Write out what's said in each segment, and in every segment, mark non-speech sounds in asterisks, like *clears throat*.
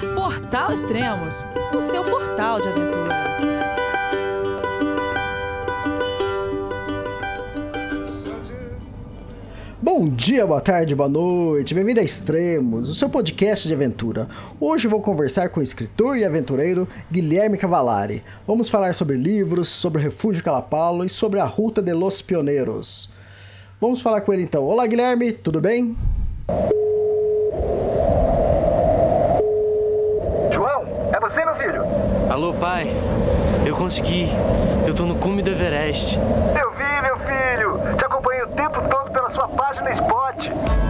Portal Extremos, o seu portal de aventura. Bom dia, boa tarde, boa noite, bem-vindo a Extremos, o seu podcast de aventura. Hoje vou conversar com o escritor e aventureiro Guilherme Cavalari. Vamos falar sobre livros, sobre o Refúgio Calapalo e sobre a Ruta de los Pioneiros. Vamos falar com ele então. Olá, Guilherme, tudo bem? você, meu filho? Alô, pai. Eu consegui. Eu tô no cume do Everest. Eu vi, meu filho. Te acompanhei o tempo todo pela sua página Spot.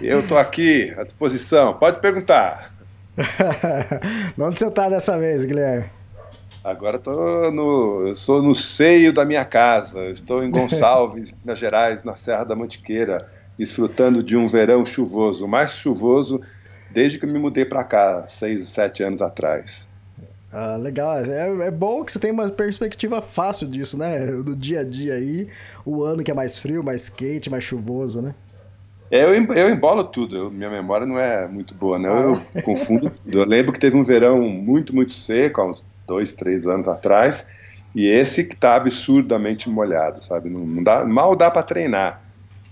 Eu estou aqui à disposição. Pode perguntar. *laughs* Onde você está dessa vez, Guilherme? Agora estou no, eu sou no seio da minha casa. Estou em Gonçalves, *laughs* Minas Gerais, na Serra da Mantiqueira, desfrutando de um verão chuvoso, mais chuvoso desde que eu me mudei para cá, seis, sete anos atrás. Ah, legal. É, é, bom que você tem uma perspectiva fácil disso, né? Do dia a dia aí, o ano que é mais frio, mais quente, mais chuvoso, né? É, eu, eu embolo tudo, eu, minha memória não é muito boa, né? Eu, eu *laughs* confundo tudo. Eu lembro que teve um verão muito, muito seco, há uns dois, três anos atrás, e esse que tá absurdamente molhado, sabe? Não, não dá, mal dá para treinar.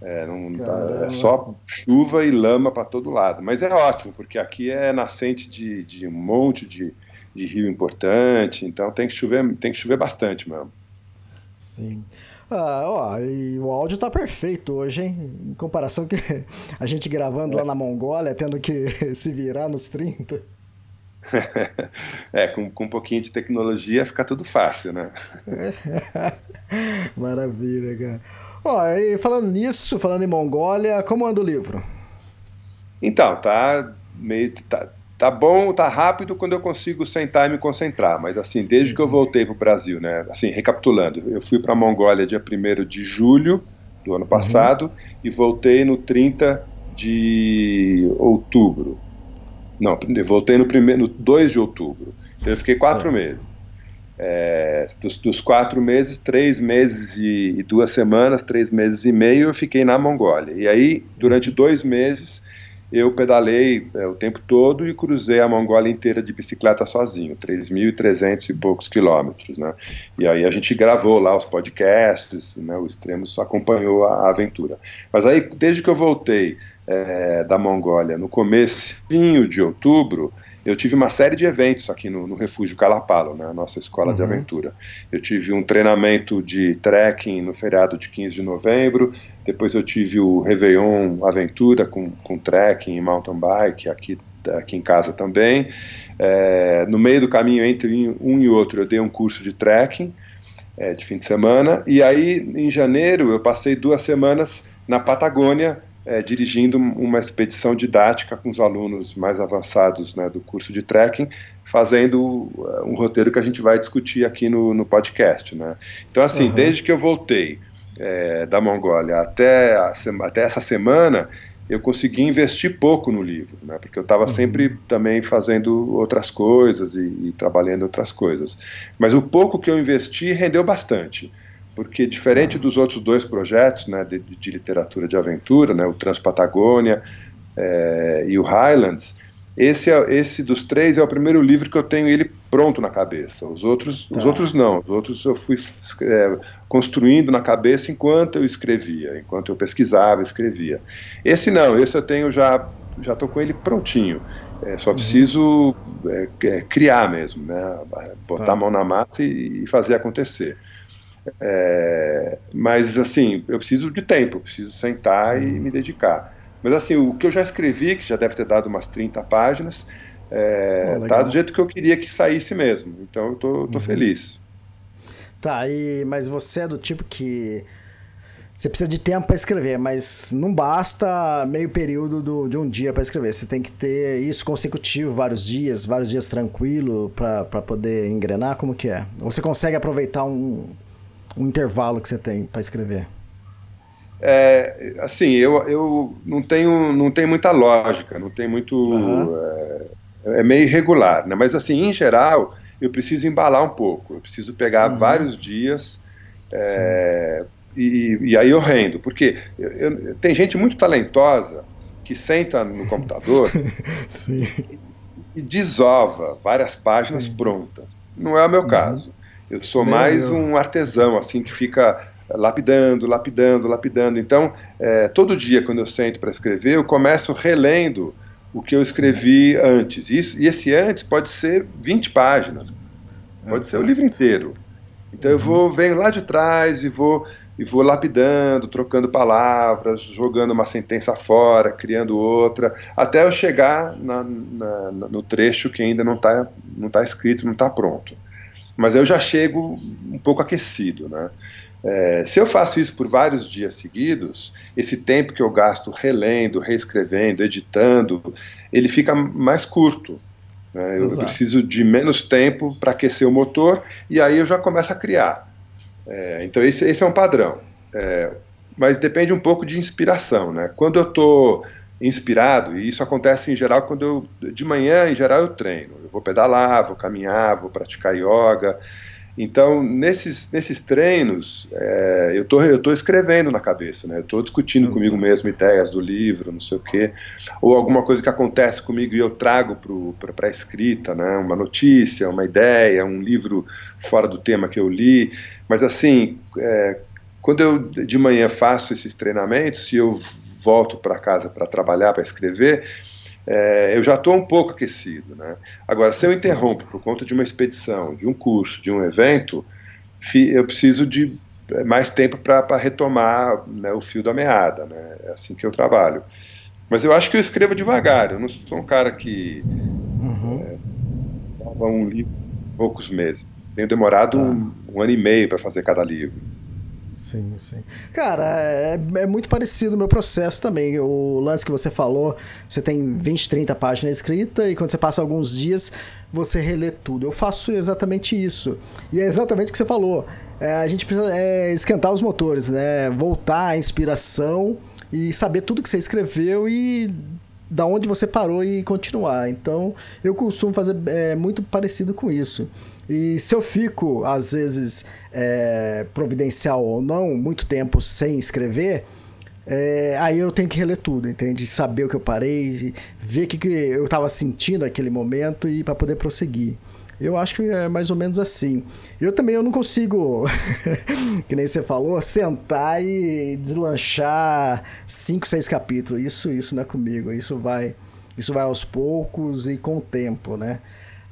É, não dá, é, só chuva e lama para todo lado. Mas é ótimo, porque aqui é nascente de, de um monte de, de rio importante, então tem que chover, tem que chover bastante mesmo. Sim. Ah, ó, e o áudio tá perfeito hoje, hein? Em comparação que a gente gravando é. lá na Mongólia, tendo que *laughs* se virar nos 30. *laughs* é, com, com um pouquinho de tecnologia fica tudo fácil, né? *laughs* Maravilha, cara. Ó, e falando nisso, falando em Mongólia, como anda o livro? Então, tá meio. Tá, tá bom, tá rápido quando eu consigo sentar e me concentrar, mas assim, desde que eu voltei para o Brasil, né, assim, recapitulando, eu fui para a Mongólia dia 1 de julho do ano passado uhum. e voltei no 30 de outubro. Não, eu voltei no, primeiro, no 2 de outubro. Então eu fiquei quatro Sim. meses. É, dos, dos, quatro meses, três meses e, e, duas semanas, três meses e meio, eu fiquei na Mongólia. E aí, durante dois meses, eu pedalei é, o tempo todo e cruzei a Mongólia inteira de bicicleta sozinho, 3.300 e poucos quilômetros, né? E aí a gente gravou lá os podcasts, né? O Extremos acompanhou a, a aventura. Mas aí, desde que eu voltei é, da Mongólia no comecinho de outubro, eu tive uma série de eventos aqui no, no Refúgio Calapalo, né, nossa escola uhum. de aventura. Eu tive um treinamento de trekking no feriado de 15 de novembro, depois eu tive o Réveillon Aventura com, com trekking e mountain bike aqui, aqui em casa também. É, no meio do caminho entre um e outro eu dei um curso de trekking é, de fim de semana, e aí em janeiro eu passei duas semanas na Patagônia, é, dirigindo uma expedição didática com os alunos mais avançados né, do curso de trekking, fazendo uh, um roteiro que a gente vai discutir aqui no, no podcast. Né? Então, assim, uhum. desde que eu voltei é, da Mongólia até, a, até essa semana, eu consegui investir pouco no livro, né, porque eu estava uhum. sempre também fazendo outras coisas e, e trabalhando outras coisas. Mas o pouco que eu investi rendeu bastante porque diferente dos outros dois projetos né, de, de literatura de aventura, né, o Transpatagônia é, e o Highlands, esse, é, esse dos três é o primeiro livro que eu tenho ele pronto na cabeça. Os outros, os tá. outros não. Os outros eu fui é, construindo na cabeça enquanto eu escrevia, enquanto eu pesquisava, escrevia. Esse não. Esse eu tenho já já estou com ele prontinho. É, só uhum. preciso é, é, criar mesmo, né? Botar tá. a mão na massa e, e fazer acontecer. É, mas assim, eu preciso de tempo, preciso sentar e me dedicar. Mas assim, o que eu já escrevi, que já deve ter dado umas 30 páginas, é, oh, tá do jeito que eu queria que saísse mesmo. Então eu tô, tô uhum. feliz. Tá, e, mas você é do tipo que Você precisa de tempo para escrever, mas não basta meio período do, de um dia para escrever. Você tem que ter isso consecutivo, vários dias, vários dias tranquilo para poder engrenar. Como que é? Ou você consegue aproveitar um, um intervalo que você tem para escrever? É, assim, eu, eu não tenho não tenho muita lógica, não tem muito uhum. é, é, meio irregular, né? Mas assim, em geral, eu preciso embalar um pouco. Eu preciso pegar uhum. vários dias. É, e, e, aí eu rendo, porque eu, eu, tem gente muito talentosa que senta no computador *laughs* e, e desova várias páginas Sim. prontas. Não é o meu uhum. caso. Eu sou mais um artesão, assim, que fica lapidando, lapidando, lapidando. Então, é, todo dia, quando eu sento para escrever, eu começo relendo o que eu escrevi Sim. antes. Isso, e esse antes pode ser 20 páginas, pode ser o livro inteiro. Então, uhum. eu vou, venho lá de trás e vou e vou lapidando, trocando palavras, jogando uma sentença fora, criando outra, até eu chegar na, na, no trecho que ainda não está não tá escrito, não está pronto. Mas eu já chego um pouco aquecido, né? É, se eu faço isso por vários dias seguidos, esse tempo que eu gasto relendo, reescrevendo, editando, ele fica mais curto. Né? Eu, eu preciso de menos tempo para aquecer o motor e aí eu já começo a criar. É, então esse, esse, é um padrão. É, mas depende um pouco de inspiração, né? Quando eu estou inspirado, e isso acontece em geral quando eu, de manhã, em geral, eu treino. Eu vou pedalar, vou caminhar, vou praticar yoga. Então, nesses, nesses treinos, é, eu tô, estou tô escrevendo na cabeça, né? Eu estou discutindo Nossa. comigo mesmo ideias do livro, não sei o quê. Ou alguma coisa que acontece comigo e eu trago para a escrita, né? Uma notícia, uma ideia, um livro fora do tema que eu li. Mas assim, é, quando eu de manhã faço esses treinamentos e eu volto para casa para trabalhar, para escrever, é, eu já estou um pouco aquecido. Né? Agora, se eu interrompo por conta de uma expedição, de um curso, de um evento, eu preciso de é, mais tempo para retomar né, o fio da meada. Né? É assim que eu trabalho. Mas eu acho que eu escrevo devagar. Eu não sou um cara que uhum. é, um livro em poucos meses. Tenho demorado tá. um, um, ano e meio para fazer cada livro. Sim, sim. Cara, é, é, muito parecido o meu processo também. O lance que você falou, você tem 20, 30 páginas escritas e quando você passa alguns dias, você relê tudo. Eu faço exatamente isso. E é exatamente o que você falou. É, a gente precisa é, esquentar os motores, né? Voltar à inspiração e saber tudo que você escreveu e da onde você parou e continuar. Então, eu costumo fazer é, muito parecido com isso. E se eu fico, às vezes, é, providencial ou não, muito tempo sem escrever, é, aí eu tenho que reler tudo, entende? Saber o que eu parei, ver o que, que eu estava sentindo naquele momento e para poder prosseguir. Eu acho que é mais ou menos assim. Eu também eu não consigo, *laughs* que nem você falou, sentar e deslanchar cinco, seis capítulos. Isso, isso não é comigo. Isso vai, isso vai aos poucos e com o tempo, né?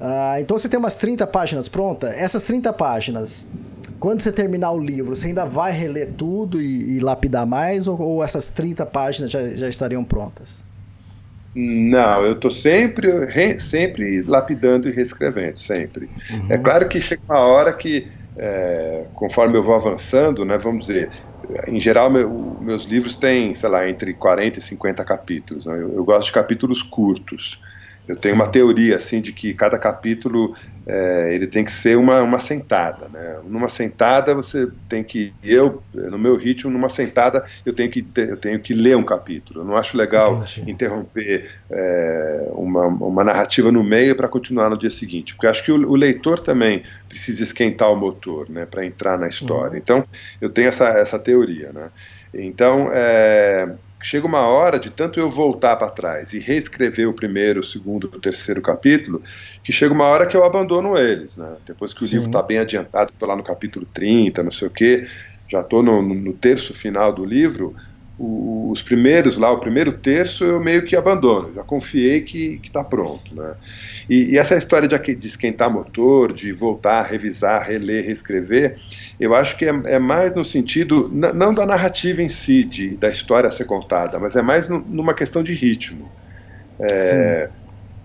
Ah, então você tem umas 30 páginas prontas. Essas 30 páginas, quando você terminar o livro, você ainda vai reler tudo e, e lapidar mais? Ou, ou, essas 30 páginas já, já estariam prontas? Não, eu estou sempre, re, sempre lapidando e reescrevendo, sempre. Uhum. É claro que chega uma hora que, é, conforme eu vou avançando, né, vamos dizer, em geral, meu, meus livros têm, sei lá, entre 40 e 50 capítulos. Né? Eu, eu, gosto de capítulos curtos. Eu tenho Sim. uma teoria assim de que cada capítulo é, ele tem que ser uma, uma sentada, né? Numa sentada você tem que eu no meu ritmo numa sentada eu tenho que eu tenho que ler um capítulo. Eu não acho legal Entendi. interromper é, uma, uma narrativa no meio para continuar no dia seguinte, porque acho que o, o, leitor também precisa esquentar o motor, né? Para entrar na história. Uhum. Então eu tenho essa essa teoria, né? Então é, chega uma hora de tanto eu voltar para trás e reescrever o primeiro, o segundo, o terceiro capítulo, que chega uma hora que eu abandono eles, né? Depois que o Sim. livro está bem adiantado, estou lá no capítulo 30, não sei o quê, já estou no, no, terço final do livro, os primeiros lá, o primeiro terço eu meio que abandono, já confiei que está pronto, né? E, e, essa história de, de esquentar motor, de voltar, revisar, reler, reescrever, eu acho que é, é mais no sentido, não da narrativa em si, de, da história a ser contada, mas é mais no, numa questão de ritmo. É,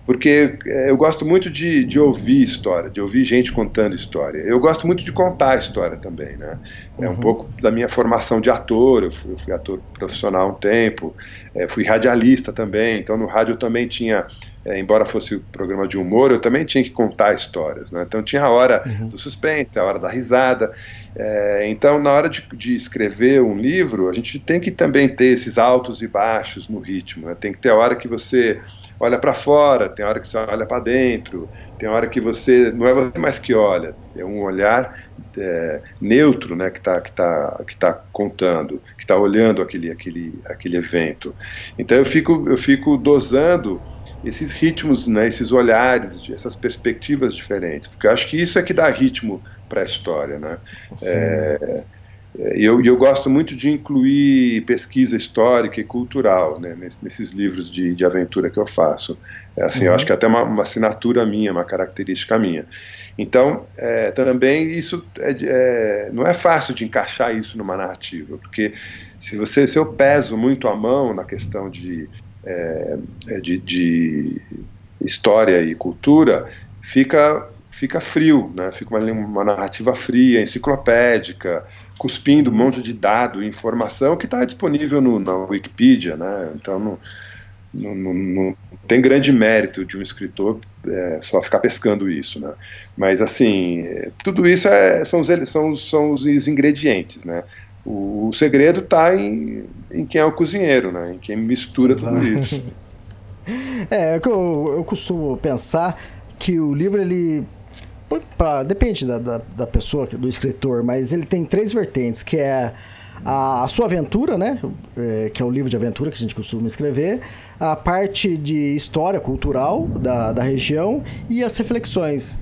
porque é, eu gosto muito de, de ouvir história, de ouvir gente contando história. Eu gosto muito de contar a história também, né? É um uhum. pouco da minha formação de ator, eu fui, eu fui ator profissional um tempo, é, fui radialista também, então no rádio eu também tinha, é, embora fosse programa de humor, eu também tinha que contar histórias, né? Então tinha a hora uhum. do suspense, a hora da risada, é, então na hora de, de, escrever um livro, a gente tem que também ter esses altos e baixos no ritmo, né? tem que ter a hora que você olha para fora, tem hora que você olha para dentro, tem hora que você não é você mais que olha, é um olhar é, neutro, né, que está que tá, que tá contando, que está olhando aquele, aquele, aquele evento. Então eu fico eu fico dosando esses ritmos, né, esses olhares, essas perspectivas diferentes, porque eu acho que isso é que dá ritmo para a história, né? É, e eu, eu, gosto muito de incluir pesquisa histórica e cultural né, nesses, livros de, de, aventura que eu faço. É, assim, uhum. Eu acho que é até uma, uma, assinatura minha, uma característica minha. Então, é, também isso é, é, não é fácil de encaixar isso numa narrativa, porque se você se eu peso muito a mão na questão de, é, é, de, de história e cultura, fica fica frio, né? Fica uma, uma narrativa fria, enciclopédica cuspindo um monte de dado e informação que está disponível no, na Wikipedia, né? Então não, não, não, tem grande mérito de um escritor é, só ficar pescando isso, né? Mas assim, tudo isso é, são, os, são, são os ingredientes, né? O, o segredo está em, em quem é o cozinheiro, né? Em quem mistura Exato. tudo isso. *laughs* É, eu, eu costumo pensar que o livro ele pra, depende da, da, da, pessoa, do escritor, mas ele tem três vertentes, que é a, a sua aventura, né? É, que é o livro de aventura que a gente costuma escrever, a parte de história cultural da, da região e as reflexões.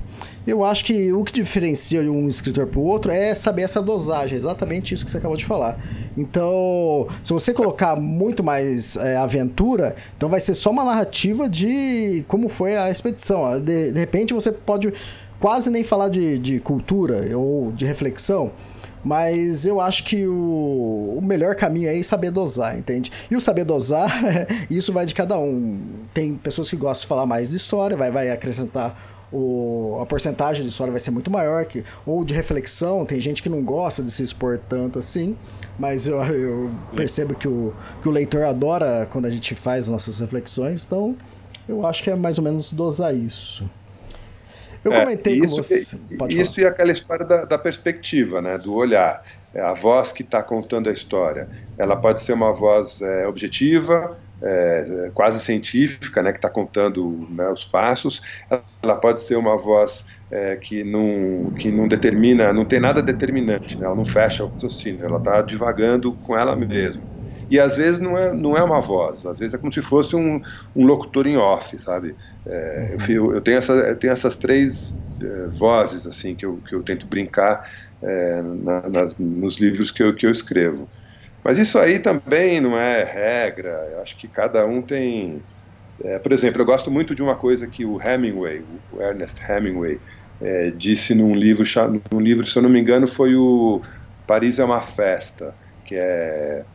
Eu acho que o que diferencia um escritor para o outro é saber essa dosagem, exatamente isso que você acabou de falar. Então, se você colocar muito mais é, aventura, então vai ser só uma narrativa de como foi a expedição. De, de repente você pode quase nem falar de, de cultura ou de reflexão, mas eu acho que o, o, melhor caminho é saber dosar, entende? E o saber dosar, *laughs* isso vai de cada um. Tem pessoas que gostam de falar mais de história, vai, vai acrescentar o, a porcentagem de história vai ser muito maior, que, ou de reflexão, tem gente que não gosta de se expor tanto assim, mas eu, eu percebo que o, que o leitor adora quando a gente faz nossas reflexões, então eu acho que é mais ou menos dosar isso. Eu é, comentei isso, com você. Pode isso falar. e aquela história da, da, perspectiva, né, do olhar. É, a voz que está contando a história. Ela pode ser uma voz é, objetiva, é, quase científica, né, que está contando né, os passos. Ela pode ser uma voz é, que, não, que não determina, não tem nada determinante, né, ela não fecha o raciocínio, ela está divagando com ela mesma e às vezes não é, não é uma voz, às vezes é como se fosse um, um locutor em off, sabe? É, eu, eu, tenho essa, eu tenho essas três é, vozes assim que eu, que eu tento brincar é, na, nos livros que eu, que eu escrevo. Mas isso aí também não é regra, eu acho que cada um tem. É, por exemplo, eu gosto muito de uma coisa que o Hemingway, o Ernest Hemingway, é, disse num livro, num livro, se eu não me engano, foi o Paris é uma Festa, que é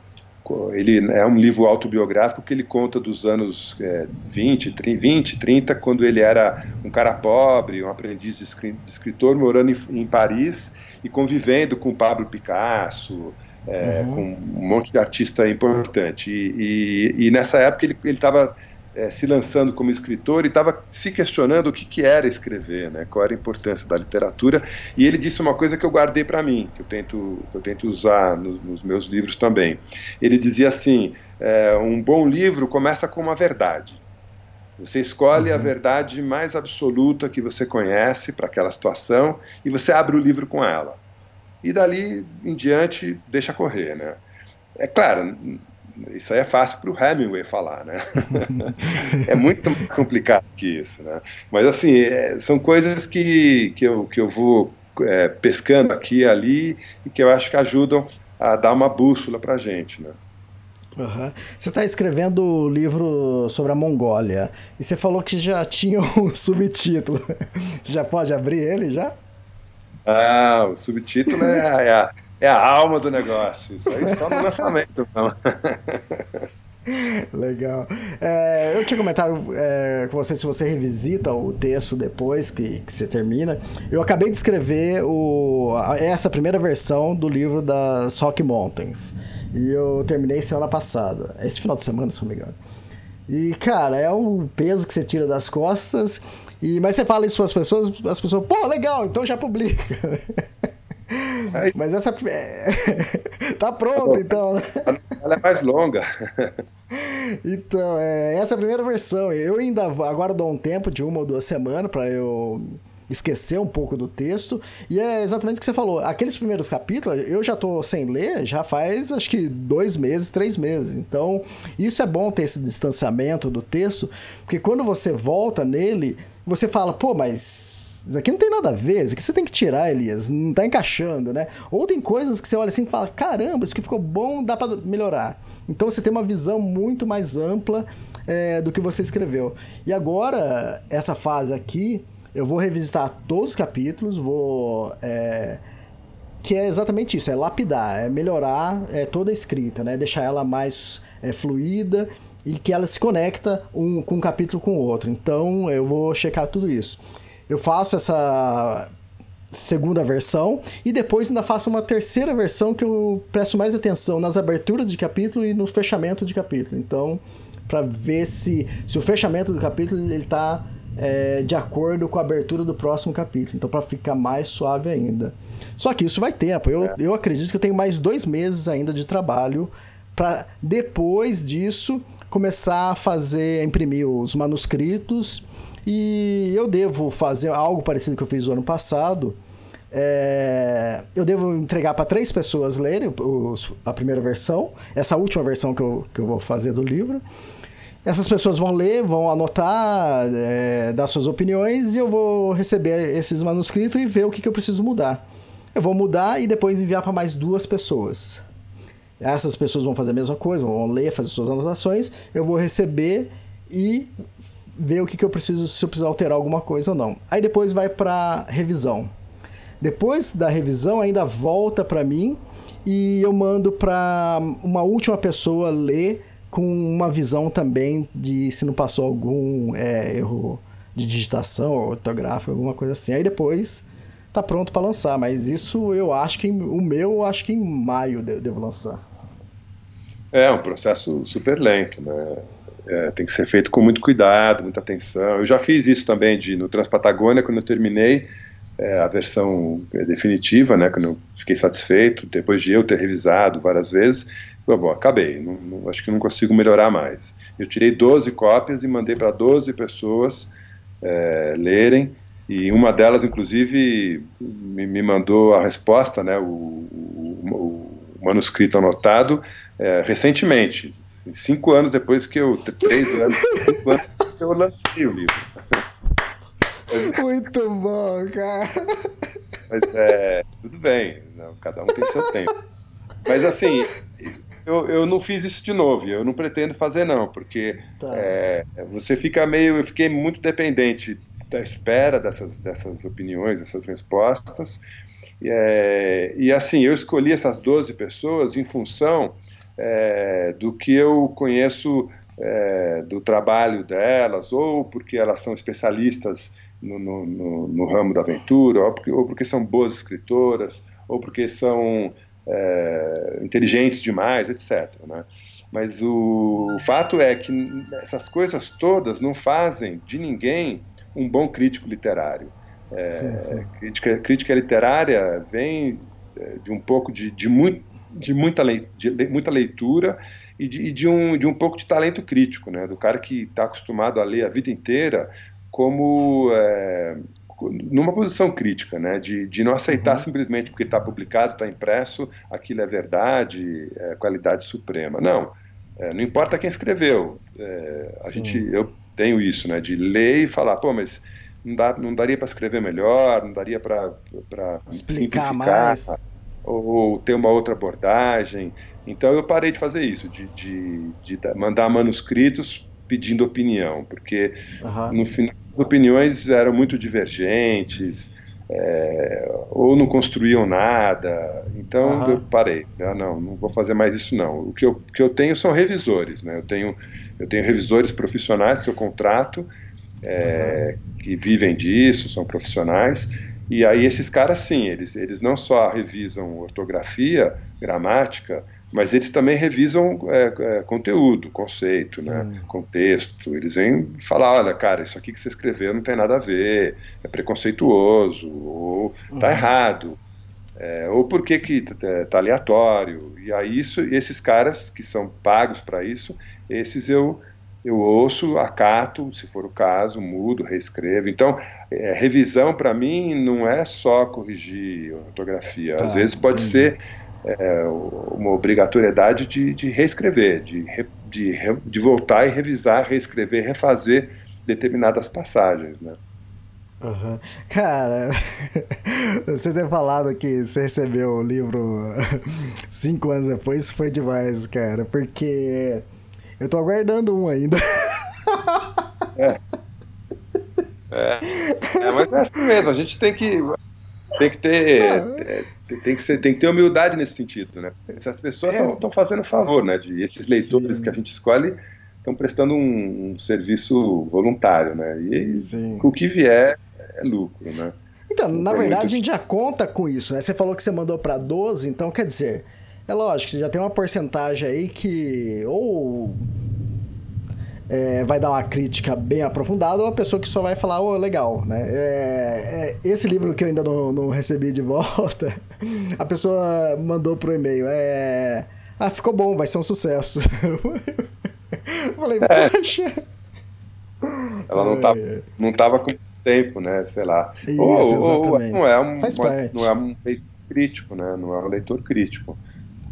ele é um livro autobiográfico que ele conta dos anos é, 20, 30, 20, 30, quando ele era um cara pobre, um aprendiz de escritor, morando em, em Paris e convivendo com Pablo Picasso, é, uhum. com um monte de artista importante. E, e, e nessa época ele estava é, se lançando como escritor e estava se questionando o que, que, era escrever, né, qual era a importância da literatura. E ele disse uma coisa que eu guardei para mim, que eu tento, eu tento usar no, nos meus livros também. Ele dizia assim: é, um bom livro começa com uma verdade. Você escolhe uhum. a verdade mais absoluta que você conhece para aquela situação e você abre o livro com ela. E dali em diante deixa correr, né? É claro, isso aí é fácil para o Hemingway falar, né? *laughs* é muito mais complicado que isso, né? Mas assim, é, são coisas que, que, eu, que eu vou é, pescando aqui e ali e que eu acho que ajudam a dar uma bússola para a gente, né? Uhum. Você está escrevendo o livro sobre a Mongólia e você falou que já tinha *laughs* um subtítulo. Você já pode abrir ele já? Ah, o subtítulo é, é a é a alma do negócio. Isso aí só no *laughs* lançamento. Legal. É, eu tinha comentado é, com você se você revisita o texto depois que, que você termina. Eu acabei de escrever o, essa primeira versão do livro das Rock Mountains. E eu terminei semana passada. Esse final de semana, se não me engano. E, cara, é um peso que você tira das costas. E, mas você fala isso para as pessoas, as pessoas, pô, legal, então já publica. *laughs* Mas essa. *laughs* tá pronto, então. Né? Ela é mais longa. *laughs* Então, é, essa é a primeira versão. Eu ainda agora dou um tempo de uma ou duas semanas para eu esquecer um pouco do texto. E é exatamente o que você falou. Aqueles primeiros capítulos, eu já tô sem ler, já faz acho que dois meses, três meses. Então, isso é bom ter esse distanciamento do texto, porque quando você volta nele, você fala, pô, mas isso aqui não tem nada a ver, isso aqui você tem que tirar, Elias, não tá encaixando, né? Ou tem coisas que você olha assim e fala, caramba, isso aqui ficou bom, dá para melhorar. Então você tem uma visão muito mais ampla é, do que você escreveu. E agora, essa fase aqui, eu vou revisitar todos os capítulos, vou. É, que é exatamente isso, é lapidar, é melhorar é, toda a escrita, né? Deixar ela mais é, fluida e que ela se conecta um, com um capítulo com o outro. Então eu vou checar tudo isso. Eu faço essa segunda versão e depois ainda faço uma terceira versão que eu presto mais atenção nas aberturas de capítulo e no fechamento de capítulo. Então, para ver se, se o fechamento do capítulo ele está é, de acordo com a abertura do próximo capítulo. Então, para ficar mais suave ainda. Só que isso vai tempo. Eu, é. eu acredito que eu tenho mais dois meses ainda de trabalho para depois disso começar a fazer, a imprimir os manuscritos e eu devo fazer algo parecido que eu fiz o ano passado. É, eu devo entregar para três pessoas lerem a primeira versão, essa última versão que eu, que eu vou fazer do livro. Essas pessoas vão ler, vão anotar, é, dar suas opiniões e eu vou receber esses manuscritos e ver o que, que eu preciso mudar. Eu vou mudar e depois enviar para mais duas pessoas. Essas pessoas vão fazer a mesma coisa, vão ler, fazer suas anotações. Eu vou receber e ver o que, que eu preciso, se eu precisar alterar alguma coisa ou não. Aí depois vai para revisão. Depois da revisão ainda volta para mim e eu mando para uma última pessoa ler com uma visão também de se não passou algum é, erro de digitação ortográfico, alguma coisa assim. Aí depois tá pronto para lançar, mas isso eu acho que o meu eu acho que em maio devo lançar. É um processo super lento, né? É, tem que ser feito com muito cuidado, muita atenção. Eu já fiz isso também de, no Transpatagônia, quando eu terminei é, a versão definitiva, né, quando eu fiquei satisfeito, depois de eu ter revisado várias vezes, eu, bom, acabei, não, não, acho que não consigo melhorar mais. Eu tirei 12 cópias e mandei para 12 pessoas é, lerem, e uma delas, inclusive, me, me mandou a resposta, né, o, o, o manuscrito anotado, é, recentemente, Assim, cinco anos depois que eu. Três anos, cinco anos que eu lancei o livro. Muito bom, cara. Mas é. Tudo bem, não, cada um tem seu tempo. Mas assim, eu, eu não fiz isso de novo, eu não pretendo fazer não, porque tá. é, você fica meio, eu fiquei muito dependente da espera dessas, dessas opiniões, dessas respostas, e, é, e assim, eu escolhi essas 12 pessoas em função é, do que eu conheço é, do trabalho delas, ou porque elas são especialistas no, no, no, no ramo da aventura, ou porque, ou porque, são boas escritoras, ou porque são é, inteligentes demais, etc. Né? Mas o, o fato é que essas coisas todas não fazem de ninguém um bom crítico literário. É, sim, sim. Crítica, crítica, literária vem é, de um pouco de, de muito de muita, de muita leitura e, de, e de, um, de um pouco de talento crítico, né? do cara que está acostumado a ler a vida inteira como é, numa posição crítica, né? de, de não aceitar uhum. simplesmente porque está publicado, está impresso, aquilo é verdade, é qualidade suprema. Não, é, não importa quem escreveu. É, a gente, eu tenho isso, né? de ler e falar, pô, mas não, dá, não daria para escrever melhor, não daria para explicar mais ou ter uma outra abordagem. Então eu parei de fazer isso, de, de, de mandar manuscritos pedindo opinião, porque uhum. no final as opiniões eram muito divergentes, é, ou não construíam nada. Então Aham. eu parei. Ah, não, não vou fazer mais isso não. O que eu, que eu tenho são revisores, né? Eu tenho, eu tenho revisores profissionais que eu contrato, é, que vivem disso, são profissionais. E aí esses caras sim, eles, eles não só revisam ortografia, gramática, mas eles também revisam é, é, conteúdo, conceito, né? Contexto. Eles vêm falar, olha, cara, isso aqui que você escreveu não tem nada a ver, é preconceituoso, ou tá errado, é, ou por que que tá aleatório. E aí isso, esses caras que são pagos para isso, esses eu eu ouço, acato, se for o caso, mudo, reescrevo. Então, é, revisão para mim não é só corrigir ortografia. Às Tá, vezes pode entendi. ser é, uma obrigatoriedade de, de reescrever, de, de, de voltar e revisar, reescrever, refazer determinadas passagens, né? Aham. Cara, *laughs* você ter falado que você recebeu o livro *laughs* cinco anos depois foi demais, cara, porque eu tô aguardando um ainda. É, mas é assim mesmo, a gente tem que tem que ter é, tem, tem que ser, tem que ter humildade nesse sentido, né? Essas pessoas É. estão fazendo favor, né? De esses leitores Sim. que a gente escolhe estão prestando um, um serviço voluntário, né? E Sim. com o que vier é lucro, né? Então, na verdade, muito- a gente já conta com isso, né? Você falou que você mandou pra 12, então quer dizer, é lógico, você já tem uma porcentagem aí que ou é, vai dar uma crítica bem aprofundada ou a pessoa que só vai falar, ô, legal, né? É, é, esse livro que eu ainda não, não recebi de *laughs* volta, a pessoa mandou pro e-mail, é... Ah, ficou bom, vai ser um sucesso. *laughs* Eu Falei, É. poxa... Ela não tá não tava com tempo, né? Sei lá. Isso, ou, ou exatamente. não é um uma- parte. não é um leitor crítico, né? Não é um leitor crítico.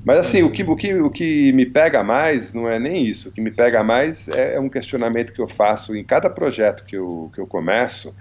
Mas assim, o que, o, que, o que me pega mais não é nem isso. O que me pega mais é um questionamento que eu faço em cada projeto que eu, que eu começo,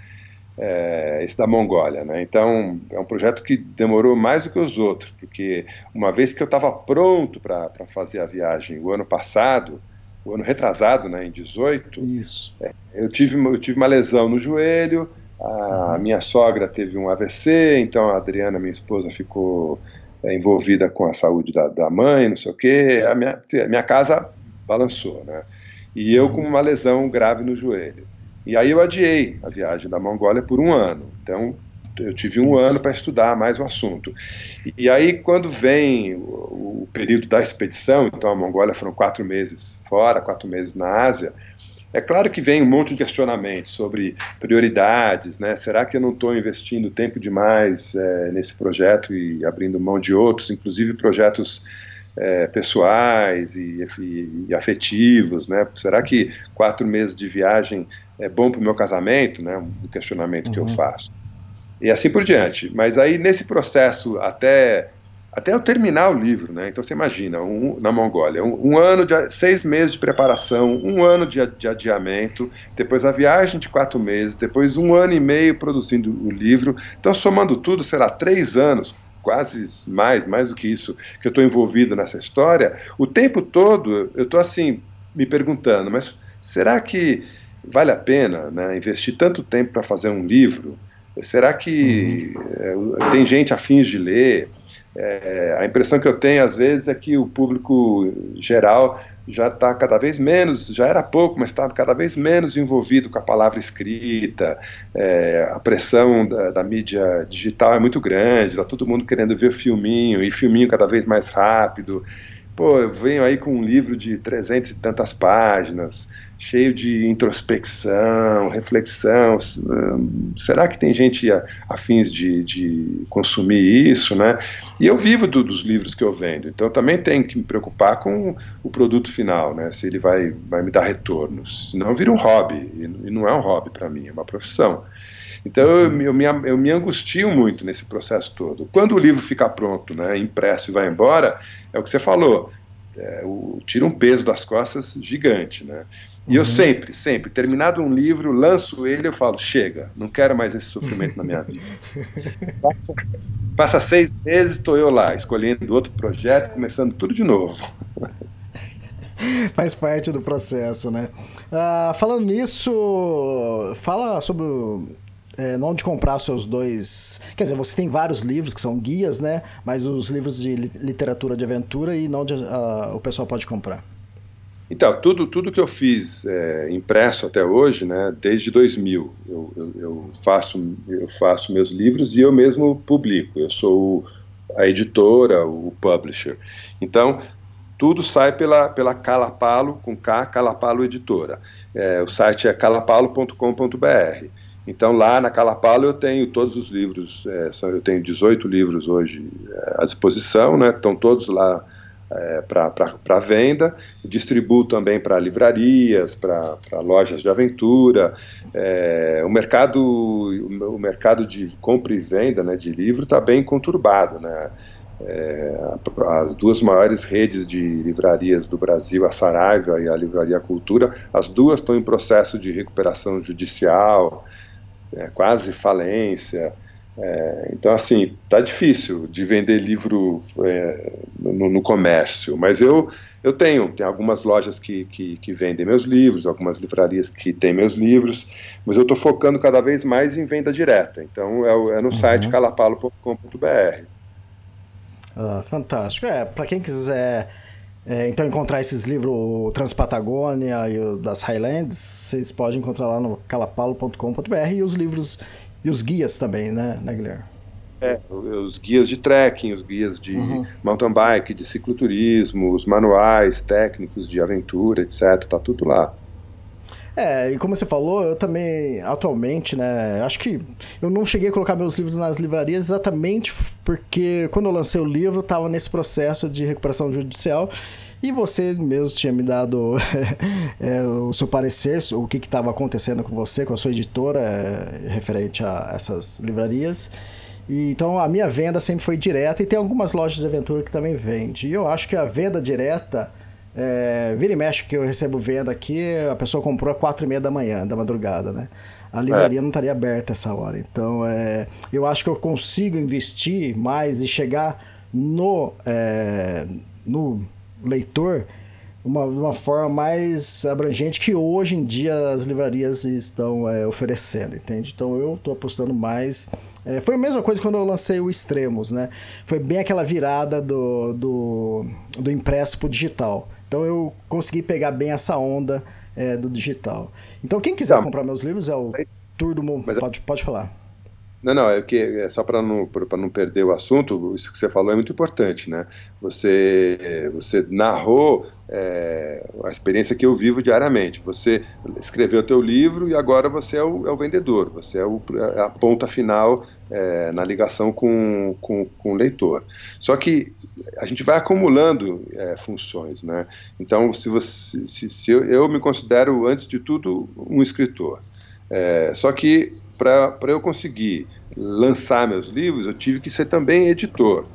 é, esse da Mongólia. Né? Então, é um projeto que demorou mais do que os outros, porque uma vez que eu estava pronto para fazer a viagem o ano passado, o ano retrasado, né, em 18, Isso. eu tive, eu tive uma lesão no joelho, a minha sogra teve um AVC, então a Adriana, minha esposa, ficou é, envolvida com a saúde da, da mãe, não sei o quê. A minha, a minha casa balançou, né? E eu com uma lesão grave no joelho. E aí eu adiei a viagem da Mongólia por um ano. Então eu tive um ano para estudar mais o assunto. E, e aí quando vem o, o período da expedição, então a Mongólia foram quatro meses fora, quatro meses na Ásia, é claro que vem um monte de questionamentos sobre prioridades, né? Será que eu não estou investindo tempo demais é, nesse projeto e abrindo mão de outros, inclusive projetos é, pessoais e, e, e, afetivos, né? Será que quatro meses de viagem é bom para o meu casamento, né? Um questionamento uhum. que eu faço. E assim por diante. Mas aí nesse processo até até eu terminar o livro, né? Então você imagina, um, na Mongólia, um, um, ano de seis meses de preparação, um ano de, de, adiamento, depois a viagem de quatro meses, depois um ano e meio produzindo o livro. Então, somando tudo, será três anos, quase mais, mais do que isso, que eu estou envolvido nessa história. O tempo todo eu estou assim me perguntando, mas será que vale a pena, né, investir tanto tempo para fazer um livro? Será que uhum. é, tem gente afins de ler? É, a impressão que eu tenho às vezes é que o público geral já está cada vez menos, já era pouco, mas está cada vez menos envolvido com a palavra escrita. É, a pressão da, da, mídia digital é muito grande, está todo mundo querendo ver filminho e filminho cada vez mais rápido. Pô, eu venho aí com um livro de trezentas e tantas páginas, cheio de introspecção, reflexão. Será que tem gente afins de, de consumir isso, né? E eu vivo do, dos livros que eu vendo, então eu também tenho que me preocupar com o produto final, né? Se ele vai, vai me dar retornos. Senão vira um hobby, e não é um hobby para mim, é uma profissão. Então eu, eu, me, eu me angustio muito nesse processo todo. Quando o livro fica pronto, né, impresso e vai embora, é o que você falou, é, o, tira um peso das costas gigante, né? E uhum. eu sempre, sempre, terminado um livro, lanço ele, eu falo, chega, não quero mais esse sofrimento na minha vida. *laughs* Passa, passa seis meses, estou eu lá, escolhendo outro projeto, começando tudo de novo. Faz parte do processo, né? Uh, falando nisso, fala sobre é, onde comprar os seus dois. Quer dizer, você tem vários livros que são guias, né? Mas os livros de literatura de aventura e onde uh, o pessoal pode comprar. Então, tudo, tudo que eu fiz é, impresso até hoje, né, desde 2000, eu, eu, eu, faço, eu faço meus livros e eu mesmo publico. Eu sou a editora, o publisher. Então, tudo sai pela, pela Calapalo, com K, Calapalo Editora. É, o site é calapalo.com.br. Então, lá na Calapalo eu tenho todos os livros, é, são, eu tenho 18 livros hoje é, à disposição, né, estão todos lá é, para venda, distribuo também para livrarias, para lojas de aventura. É, o, mercado, o mercado de compra e venda né, de livro está bem conturbado. Né? É, as duas maiores redes de livrarias do Brasil, a Saraiva e a Livraria Cultura, as duas estão em processo de recuperação judicial, é, quase falência. É, então, assim, tá difícil de vender livro é, no, no, comércio, mas eu, eu tenho, tem algumas lojas que, que, que, vendem meus livros, algumas livrarias que têm meus livros, mas eu estou focando cada vez mais em venda direta. Então, é, é no uhum. site calapalo.com.br. Ah, fantástico. É, para quem quiser é, então encontrar esses livros, o Transpatagônia e o das Highlands, vocês podem encontrar lá no calapalo.com.br e os livros e os guias também, né, né Guilherme? É, os guias de trekking, os guias de uhum. mountain bike, de cicloturismo, os manuais técnicos de aventura, etc. Tá tudo lá. É, e como você falou, eu também, atualmente, né, acho que eu não cheguei a colocar meus livros nas livrarias exatamente porque quando eu lancei o livro, estava nesse processo de recuperação judicial e você mesmo tinha me dado *laughs* é, o seu parecer, o que estava acontecendo com você, com a sua editora, é, referente a essas livrarias. E, então a minha venda sempre foi direta e tem algumas lojas de aventura que também vendem. E eu acho que a venda direta, é, vira e mexe que eu recebo venda aqui, a pessoa comprou às quatro e meia da manhã, da madrugada, né? A livraria é. não estaria aberta essa hora. Então é, eu acho que eu consigo investir mais e chegar no, é, no leitor uma, uma forma mais abrangente que hoje em dia as livrarias estão é, oferecendo, entende? Então eu estou apostando mais. É, foi a mesma coisa quando eu lancei o Extremos, né? Foi bem aquela virada do, do, do impresso para o digital. Então eu consegui pegar bem essa onda é, do digital. Então quem quiser Não, comprar meus livros é o Tour do Mundo. É pode, pode falar. Não, não, é que é só para não, não perder o assunto, isso que você falou é muito importante, né? Você, você narrou é, a experiência que eu vivo diariamente. Você escreveu o teu livro e agora você é o, é o vendedor, você é, o, é a ponta final é, na ligação com, com, com, o leitor. Só que a gente vai acumulando é, funções, né? Então, se, você, se, se eu, eu, me considero, antes de tudo, um escritor. É, só que para eu conseguir lançar meus livros, eu tive que ser também editor,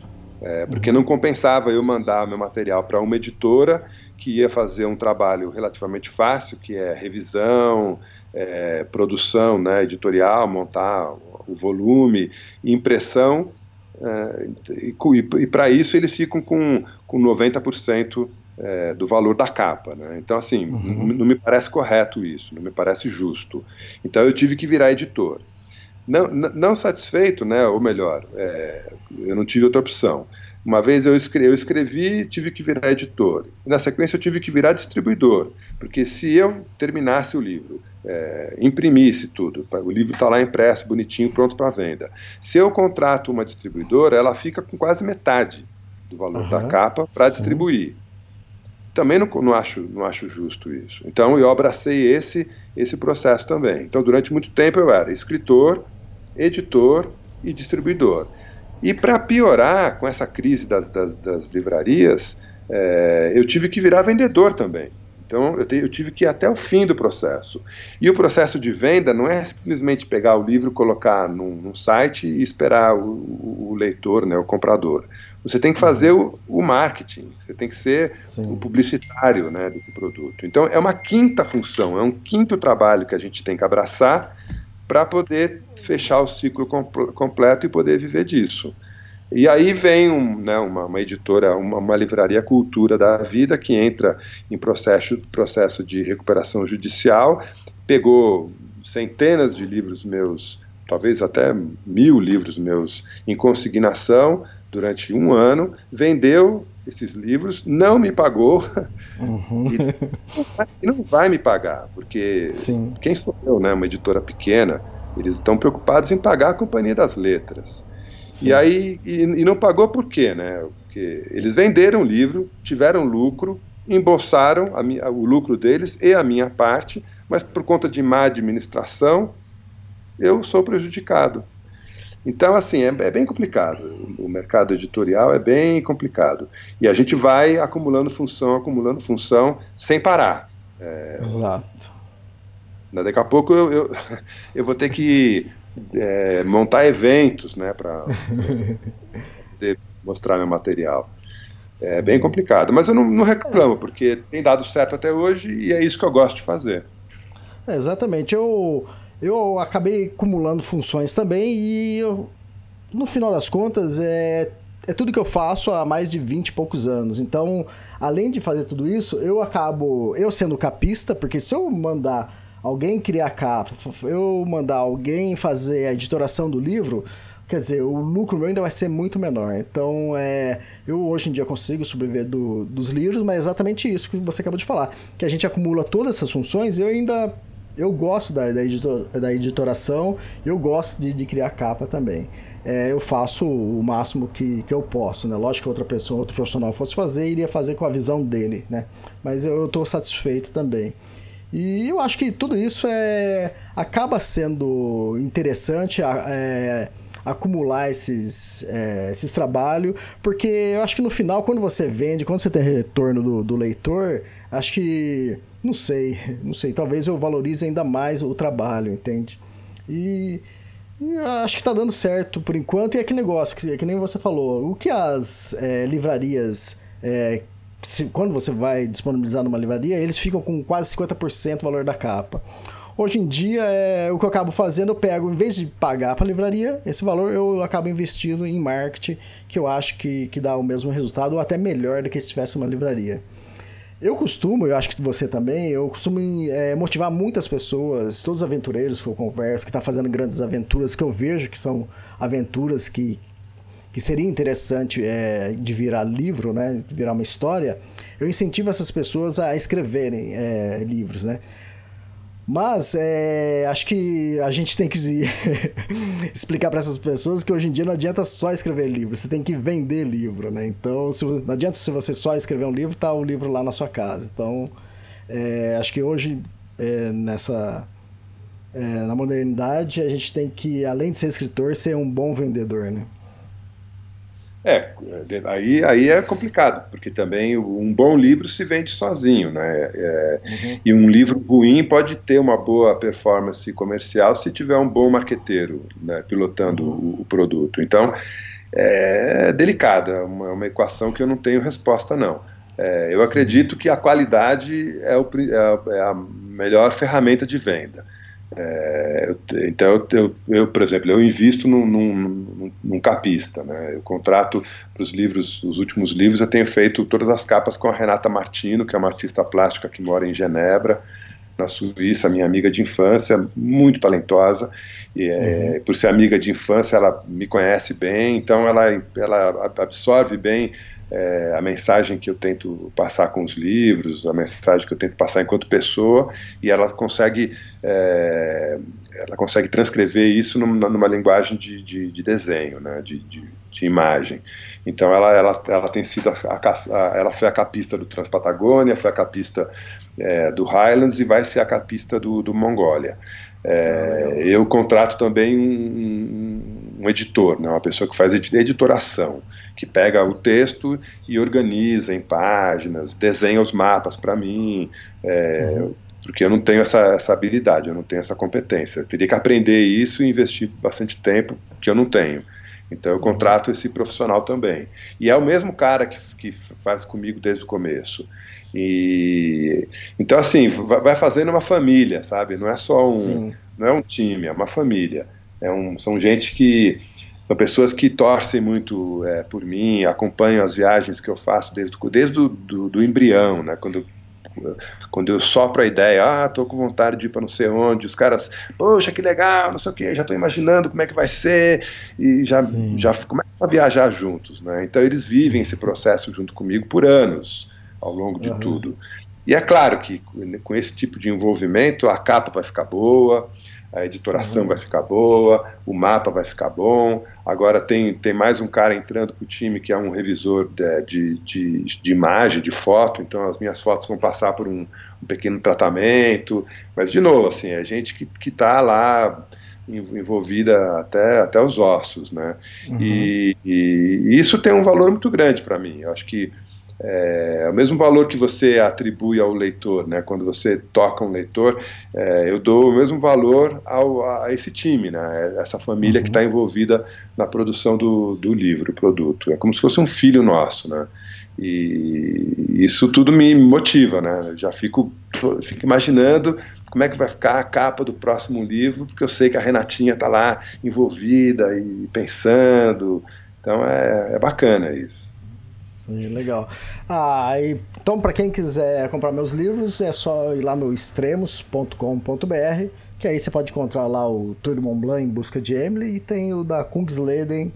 é, porque não compensava eu mandar meu material para uma editora que ia fazer um trabalho relativamente fácil, que é revisão, é, produção né, editorial, montar o volume, impressão, é, e, e, para isso eles ficam com, com 90% é, do valor da capa. Né? Então, assim, uhum. não me parece correto isso, não me parece justo. Então, eu tive que virar editor. Não, não satisfeito, né, ou melhor, é, eu não tive outra opção. Uma vez eu escrevi, eu escrevi tive que virar editor. Na sequência, eu tive que virar distribuidor, porque se eu terminasse o livro, é, imprimisse tudo, o livro está lá impresso, bonitinho, pronto para venda. Se eu contrato uma distribuidora, ela fica com quase metade do valor uhum, da capa para distribuir também não, não, acho, não acho justo isso. Então eu abracei esse, esse processo também. Então durante muito tempo eu era escritor, editor e distribuidor. E para piorar com essa crise das, das, das livrarias, é, eu tive que virar vendedor também. Então eu, te, eu, tive que ir até o fim do processo. E o processo de venda não é simplesmente pegar o livro, colocar num, num site e esperar o, o, leitor, né, o comprador. Você tem que fazer o, o marketing, você tem que ser Sim. o publicitário né, desse produto. Então, é uma quinta função, é um quinto trabalho que a gente tem que abraçar para poder fechar o ciclo completo e poder viver disso. E aí vem um, né, uma, uma, editora, uma, uma, livraria Cultura da Vida, que entra em processo, processo de recuperação judicial, pegou centenas de livros meus talvez até mil livros meus em consignação durante um ano, vendeu esses livros, não me pagou uhum. *laughs* e, não vai me pagar, porque Sim. quem sou eu, né, uma editora pequena, eles estão preocupados em pagar a Companhia das Letras. Sim. E aí, e, e, não pagou por quê, né? Porque eles venderam o livro, tiveram lucro, embolsaram minha, o lucro deles e a minha parte, mas por conta de má administração, eu sou prejudicado. Então, assim, é, é, bem complicado. O mercado editorial é bem complicado. E a gente vai acumulando função, acumulando função, sem parar. É, Exato. Daqui a pouco eu, eu, *laughs* eu vou ter que é, montar eventos né, para *laughs* mostrar meu material. É bem complicado, mas eu não, não, reclamo, porque tem dado certo até hoje e é isso que eu gosto de fazer. É, exatamente. Eu, eu acabei acumulando funções também e eu, no final das contas é, é tudo que eu faço há mais de 20 e poucos anos. Então, além de fazer tudo isso, eu acabo, eu sendo capista, porque se eu mandar alguém criar capa, eu mandar alguém fazer a editoração do livro, quer dizer, o lucro meu ainda vai ser muito menor. Então, é, eu hoje em dia consigo sobreviver do, dos livros, mas é exatamente isso que você acabou de falar, que a gente acumula todas essas funções e eu ainda eu gosto da, da, editor, da editoração, eu gosto de, de criar capa também. É, eu faço o máximo que, que eu posso, né? Lógico que outra pessoa, outro profissional fosse fazer, iria fazer com a visão dele, né? Mas eu estou satisfeito também. E eu acho que tudo isso é, acaba sendo interessante. É, acumular esses, é, esses trabalhos, porque eu acho que no final, quando você vende, quando você tem retorno do, do leitor, acho que, não sei, *laughs* não sei, talvez eu valorize ainda mais o trabalho, entende? E, acho que tá dando certo por enquanto, e é aquele negócio, que, que nem você falou, o que as é, livrarias é, se, quando você vai disponibilizar numa livraria, eles ficam com quase 50% do valor da capa. Hoje em dia, é, o que eu acabo fazendo, eu pego, em vez de pagar para a livraria, esse valor eu acabo investindo em marketing, que eu acho que, que dá o mesmo resultado, ou até melhor do que se tivesse uma livraria. Eu costumo, eu acho que você também, eu costumo é, motivar muitas pessoas, todos os aventureiros que eu converso, que estão tá fazendo grandes aventuras, que eu vejo que são aventuras que, que seria interessante é, de virar livro, né, de virar uma história, eu incentivo essas pessoas a escreverem é, livros, né? Mas é, acho que a gente tem que *laughs* explicar para essas pessoas que hoje em dia não adianta só escrever livro, você tem que vender livro, né? Então, se, não adianta se você só escrever um livro, tá o livro lá na sua casa. Então, é, acho que hoje, é, nessa. É, na modernidade, a gente tem que, além de ser escritor, ser um bom vendedor, né? É, aí, aí é complicado, porque também um bom livro se vende sozinho, né? É, uhum. E um livro ruim pode ter uma boa performance comercial se tiver um bom marqueteiro né, pilotando uhum. o, o, produto. Então, é delicada, é uma, uma, equação que eu não tenho resposta, não. É, eu Sim. acredito que a qualidade é, o, é, é a melhor ferramenta de venda. É, então, eu, eu, eu, por exemplo, eu invisto num, num, num capista, né? Eu contrato para os livros, os últimos livros, eu tenho feito todas as capas com a Renata Martino, que é uma artista plástica que mora em Genebra, na Suíça, minha amiga de infância, muito talentosa. E, é, uhum. Por ser amiga de infância, ela me conhece bem, então ela, ela absorve bem é, a mensagem que eu tento passar com os livros, a mensagem que eu tento passar enquanto pessoa, e ela consegue, é, ela consegue transcrever isso numa, numa linguagem de, de, de, desenho, né, de, de, de, imagem. Então ela, ela, ela tem sido a, a, ela foi a capista do Transpatagônia, foi a capista é, do Highlands e vai ser a capista do, do Mongólia. É, eu contrato também um, um, editor, né, uma pessoa que faz editoração, que pega o texto e organiza em páginas, desenha os mapas para mim, é, uhum. porque eu não tenho essa, essa habilidade, eu não tenho essa competência. Eu teria que aprender isso e investir bastante tempo que eu não tenho. Então eu uhum. contrato esse profissional também. E é o mesmo cara que, que faz comigo desde o começo. E então assim vai fazendo uma família, sabe? Não é só um, Sim. não é um time, é uma família. É um, são gente que são pessoas que torcem muito é, por mim, acompanham as viagens que eu faço desde, desde do, do, do embrião, né? Quando quando eu sopro a ideia, ah, tô com vontade de ir para não sei onde, os caras, poxa, que legal, não sei o que, já estou imaginando como é que vai ser, e já, já começam a viajar juntos, né? Então eles vivem esse processo junto comigo por anos, ao longo de uhum. tudo. E é claro que com esse tipo de envolvimento a capa vai ficar boa, a editoração uhum. vai ficar boa, o mapa vai ficar bom. Agora tem, tem mais um cara entrando para o time que é um revisor de, de, de, de, imagem, de foto, então as minhas fotos vão passar por um, um pequeno tratamento. Mas, de novo, assim, é gente que está lá envolvida até, até os ossos, né? Uhum. E, e, e, isso tem um valor muito grande para mim. Eu acho que é, o mesmo valor que você atribui ao leitor, né? Quando você toca um leitor, é, eu dou o mesmo valor ao, a esse time, né? Essa família uhum. que está envolvida na produção do, do livro, produto. É como se fosse um filho nosso, né? E isso tudo me motiva, né? Eu já fico, fico imaginando como é que vai ficar a capa do próximo livro, porque eu sei que a Renatinha está lá envolvida e pensando. Então é, é bacana isso. Legal. Ah, e, então, para quem quiser comprar meus livros, é só ir lá no extremos.com.br, que aí você pode encontrar lá o Tour de Mont Blanc em busca de Emily e tem o da Kungsleden,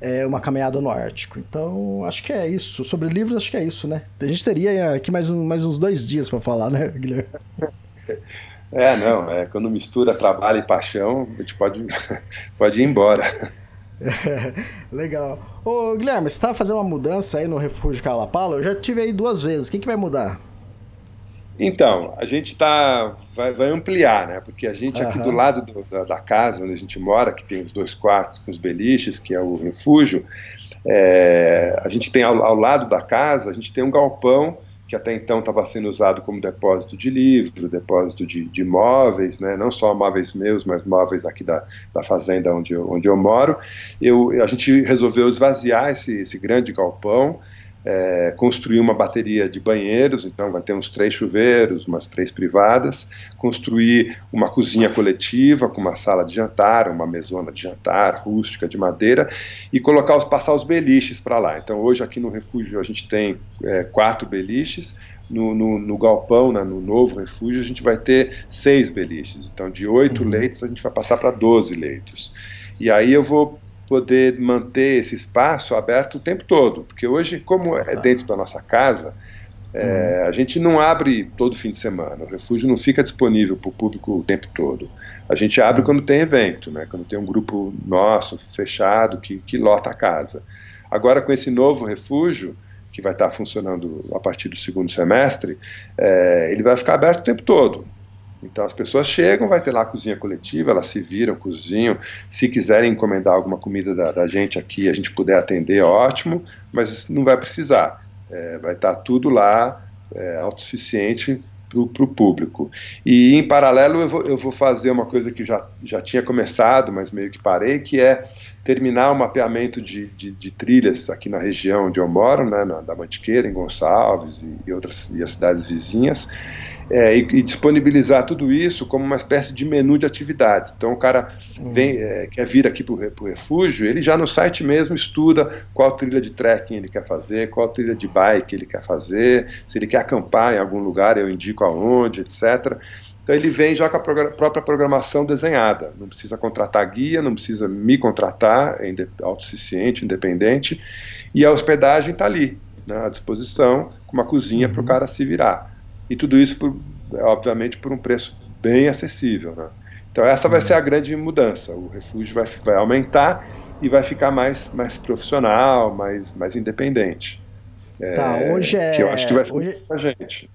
é, Uma Caminhada no Ártico. Então, acho que é isso. Sobre livros, acho que é isso, né? A gente teria aqui mais, um, mais uns dois dias para falar, né, Guilherme? É, não, é, quando mistura trabalho e paixão, a gente pode, *laughs* pode ir embora. *laughs* Legal. Ô, Guilherme, você tá fazendo uma mudança aí no Refúgio Calapalo? Eu já tive aí duas vezes. O que, que vai mudar? Então, a gente tá, vai, vai ampliar, né? Porque a gente aqui do lado do, da, da, casa onde a gente mora, que tem os dois quartos com os beliches, que é o refúgio, é, a gente tem ao, ao, lado da casa, a gente tem um galpão que até então estava sendo usado como depósito de livro, depósito de, de, móveis, né, não só móveis meus, mas móveis aqui da, da fazenda onde eu, onde eu moro. Eu, a gente resolveu esvaziar esse, esse grande galpão, é, construir uma bateria de banheiros, então vai ter uns três chuveiros, umas três privadas, construir uma cozinha coletiva com uma sala de jantar, uma mesona de jantar rústica de madeira e colocar os passar os beliches para lá. Então hoje aqui no refúgio a gente tem é, quatro beliches, no, no, no, galpão, né, no novo refúgio, a gente vai ter seis beliches. Então, de oito uhum. leitos, a gente vai passar para doze leitos. E aí eu vou poder manter esse espaço aberto o tempo todo, porque hoje, como é dentro da nossa casa, é, uhum. a gente não abre todo fim de semana, o refúgio não fica disponível para o público o tempo todo. A gente abre Sim. quando tem evento, né, quando tem um grupo nosso, fechado, que, que lota a casa. Agora, com esse novo refúgio, que vai estar funcionando a partir do segundo semestre, é, ele vai ficar aberto o tempo todo. Então as pessoas chegam, vai ter lá a cozinha coletiva, elas se viram, cozinham. Se quiserem encomendar alguma comida da, da gente aqui, a gente puder atender, ótimo, mas não vai precisar. É, vai estar tudo lá, é, autossuficiente para o público. E em paralelo eu vou, eu vou, fazer uma coisa que já, já tinha começado, mas meio que parei, que é terminar o mapeamento de, de, de trilhas aqui na região onde eu moro, né, na, da Mantiqueira, em Gonçalves e, e outras e as cidades vizinhas é, e, e, disponibilizar tudo isso como uma espécie de menu de atividades. Então o cara vem, é, quer vir aqui para o refúgio, ele já no site mesmo estuda qual trilha de trekking ele quer fazer, qual trilha de bike ele quer fazer, se ele quer acampar em algum lugar, eu indico aonde, etc. Então ele vem já com a própria programação desenhada, não precisa contratar guia, não precisa me contratar, é autossuficiente, independente, e a hospedagem está ali, né, à disposição, com uma cozinha uhum. para o cara se virar. E tudo isso, por, obviamente, por um preço bem acessível. Né? Então essa vai ser a grande mudança. O refúgio vai, vai aumentar e vai ficar mais, mais profissional, mais, mais independente. Tá, é, hoje é. Que eu acho que vai hoje... a gente.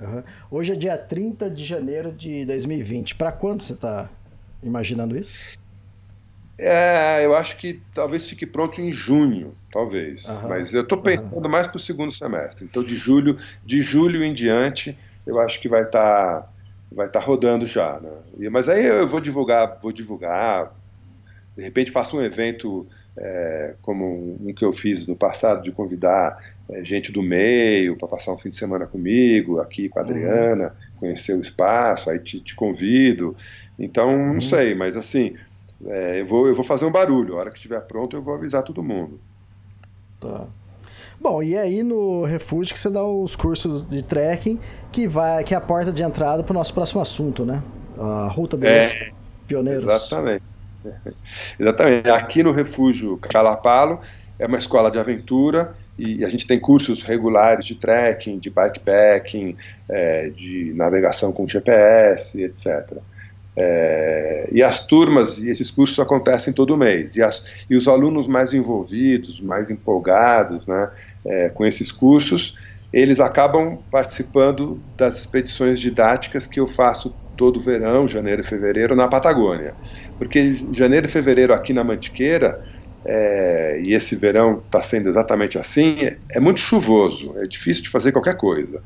Uhum. Hoje é dia 30 de janeiro de 2020. Para quando você está imaginando isso? É, eu acho que talvez fique pronto em junho, talvez. Uhum. Mas eu estou pensando uhum. mais para o segundo semestre. Então, de julho, de julho em diante, eu acho que vai estar tá, vai tá rodando já. Né? Mas aí eu vou divulgar, vou divulgar. De repente faço um evento é, como um que eu fiz no passado de convidar é, gente do meio para passar um fim de semana comigo, aqui com a uhum. Adriana, uhum. conhecer o espaço, aí te, te convido. Então, não uhum. sei, mas assim, é, eu, vou, eu vou fazer um barulho. A hora que estiver pronto, eu vou avisar todo mundo. Tá. Bom, e aí no refúgio que você dá os cursos de trekking, que vai que é a porta de entrada para o nosso próximo assunto, né? A Ruta dos é, Pioneiros. Exatamente. *laughs* Exatamente. Aqui no refúgio Calapalo é uma escola de aventura e a gente tem cursos regulares de trekking, de bikepacking, é, de navegação com GPS, etc. É, e as turmas e esses cursos acontecem todo mês. E, as, e os alunos mais envolvidos, mais empolgados né, é, com esses cursos, eles acabam participando das expedições didáticas que eu faço todo verão, janeiro e fevereiro, na Patagônia. Porque janeiro e fevereiro aqui na Mantiqueira, é, e esse verão está sendo exatamente assim, é, é, muito chuvoso, é difícil de fazer qualquer coisa.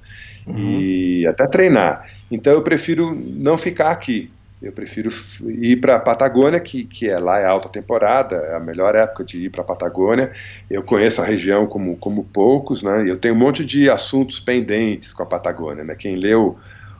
Uhum. E até treinar. Então eu prefiro não ficar aqui. Eu prefiro ir para a Patagônia, que, que é lá é alta temporada, é a melhor época de ir para a Patagônia. Eu conheço a região como, como poucos, né? Eu tenho um monte de assuntos pendentes com a Patagônia, né? Quem leu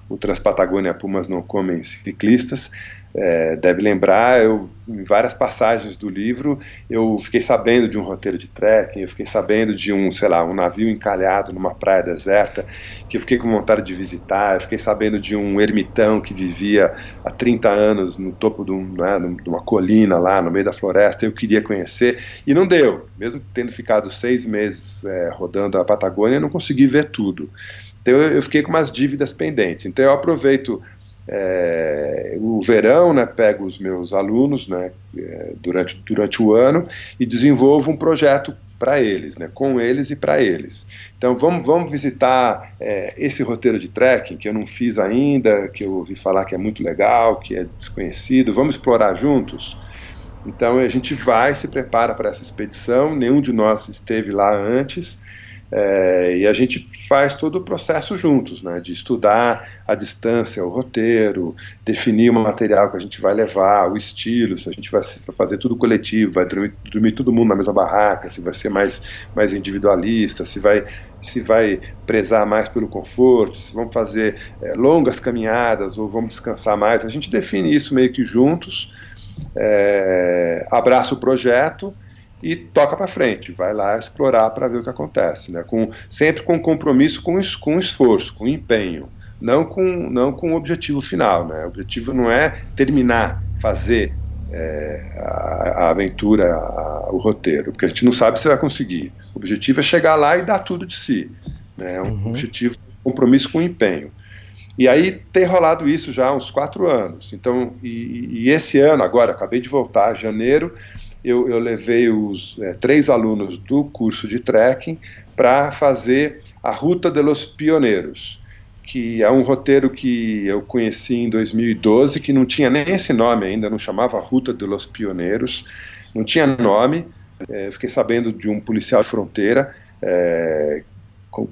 o Transpatagônia Pumas Não Comem Ciclistas é, deve lembrar, eu, em várias passagens do livro, eu fiquei sabendo de um roteiro de trekking, eu fiquei sabendo de um, sei lá, um navio encalhado numa praia deserta, que eu fiquei com vontade de visitar, eu fiquei sabendo de um ermitão que vivia há 30 anos no topo de, um, né, de uma colina lá, no meio da floresta, eu queria conhecer, e não deu, mesmo tendo ficado seis meses é, rodando a Patagônia, eu não consegui ver tudo. Então eu, eu fiquei com umas dívidas pendentes. Então eu aproveito é, o verão, né, pego os meus alunos né, é, durante, durante o ano e desenvolvo um projeto para eles, né, com eles e para eles. Então vamos, vamos visitar é, esse roteiro de trekking que eu não fiz ainda, que eu ouvi falar que é muito legal, que é desconhecido, vamos explorar juntos? Então a gente vai, se prepara para essa expedição, nenhum de nós esteve lá antes, é, e a gente faz todo o processo juntos, né, de estudar a distância, o roteiro, definir o material que a gente vai levar, o estilo, se a gente vai fazer tudo coletivo, vai dormir, dormir todo mundo na mesma barraca, se vai ser mais, mais individualista, se vai, se vai prezar mais pelo conforto, se vamos fazer é, longas caminhadas ou vamos descansar mais. A gente define isso meio que juntos, é, abraça o projeto e toca para frente, vai lá explorar para ver o que acontece, né? com, sempre com compromisso com, com esforço, com empenho, não com, não com o objetivo final. Né? O objetivo não é terminar, fazer é, a, a, aventura, a, o roteiro, porque a gente não sabe se vai conseguir. O objetivo é chegar lá e dar tudo de si. Né? É um uhum. objetivo, compromisso com empenho. E aí tem rolado isso já há uns quatro anos. Então, e, e esse ano, agora, acabei de voltar, janeiro, eu, eu levei os é, três alunos do curso de trekking para fazer a Ruta de los Pioneiros, que é um roteiro que eu conheci em 2012, que não tinha nem esse nome ainda, não chamava Ruta de los Pioneiros, não tinha nome. É, fiquei sabendo de um policial de fronteira, é,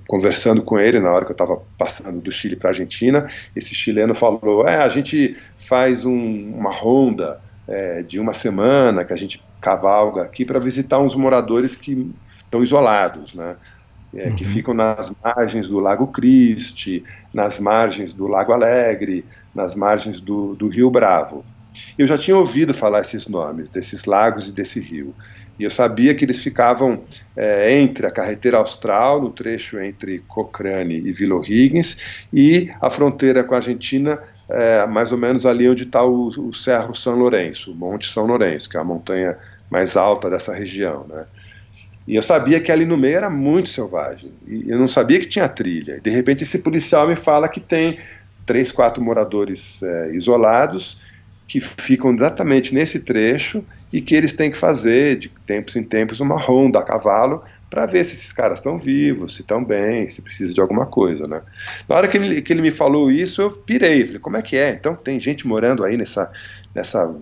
conversando com ele na hora que eu estava passando do Chile para a Argentina. Esse chileno falou: é, a gente faz um, uma ronda é, de uma semana que a gente cavalga aqui para visitar uns moradores que estão isolados, né? É, uhum. que ficam nas margens do Lago Christi, nas margens do Lago Alegre, nas margens do, do Rio Bravo. Eu já tinha ouvido falar esses nomes, desses lagos e desse rio. E eu sabia que eles ficavam é, entre a carretera austral, no trecho entre Cochrane e Vila O'Higgins, e a fronteira com a Argentina é, mais ou menos ali onde está o, o Cerro São Lourenço, o Monte São Lourenço, que é a montanha mais alta dessa região, né? E eu sabia que ali no meio era muito selvagem. E eu não sabia que tinha trilha. De repente esse policial me fala que tem três, quatro moradores é, isolados que ficam exatamente nesse trecho e que eles têm que fazer de tempos em tempos uma ronda a cavalo para ver se esses caras estão vivos, se estão bem, se precisa de alguma coisa, né? Na hora que ele, que ele me falou isso, eu pirei, falei, como é que é? Então tem gente morando aí nessa, nessa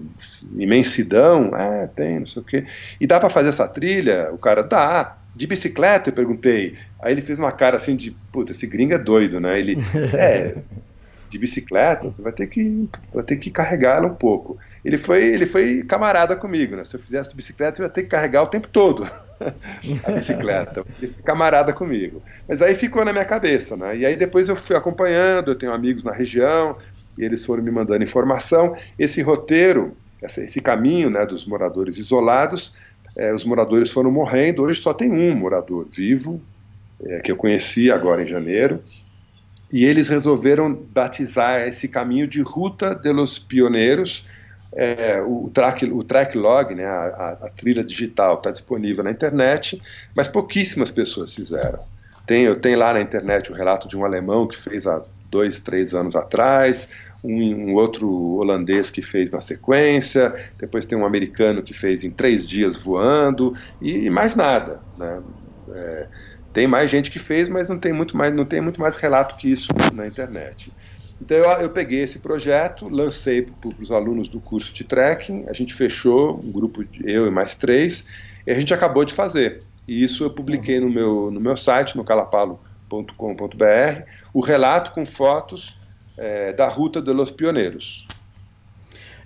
imensidão? É, tem, não sei o quê. E dá para fazer essa trilha? O cara, dá. De bicicleta? Eu perguntei. Aí ele fez uma cara assim de, puta, esse gringo é doido, né? Ele, é, *laughs* de bicicleta, você vai ter que, vai ter que carregar ela um pouco. Ele foi, ele foi camarada comigo, né? Se eu fizesse bicicleta, eu ia ter que carregar o tempo todo. *laughs* a bicicleta. camarada comigo. Mas aí ficou na minha cabeça, né? E aí depois eu fui acompanhando, eu tenho amigos na região, e eles foram me mandando informação. Esse roteiro, esse, esse caminho né, dos moradores isolados, é, os moradores foram morrendo. Hoje só tem um morador vivo, é, que eu conheci agora em janeiro, e eles resolveram batizar esse caminho de Ruta de los Pioneiros. É, o, track, o track log, né, a, a trilha digital, está disponível na internet, mas pouquíssimas pessoas fizeram. Tem, eu tenho lá na internet o relato de um alemão que fez há dois, três anos atrás, um, um, outro holandês que fez na sequência, depois tem um americano que fez em três dias voando e, mais nada. Né? É, tem mais gente que fez, mas não tem muito mais, não tem muito mais relato que isso na internet. Então eu, eu peguei esse projeto, lancei para os alunos do curso de trekking, a gente fechou um grupo de eu e mais três, e a gente acabou de fazer. E isso eu publiquei no meu, no meu site, no calapalo.com.br, o relato com fotos é, da Ruta de los Pioneiros.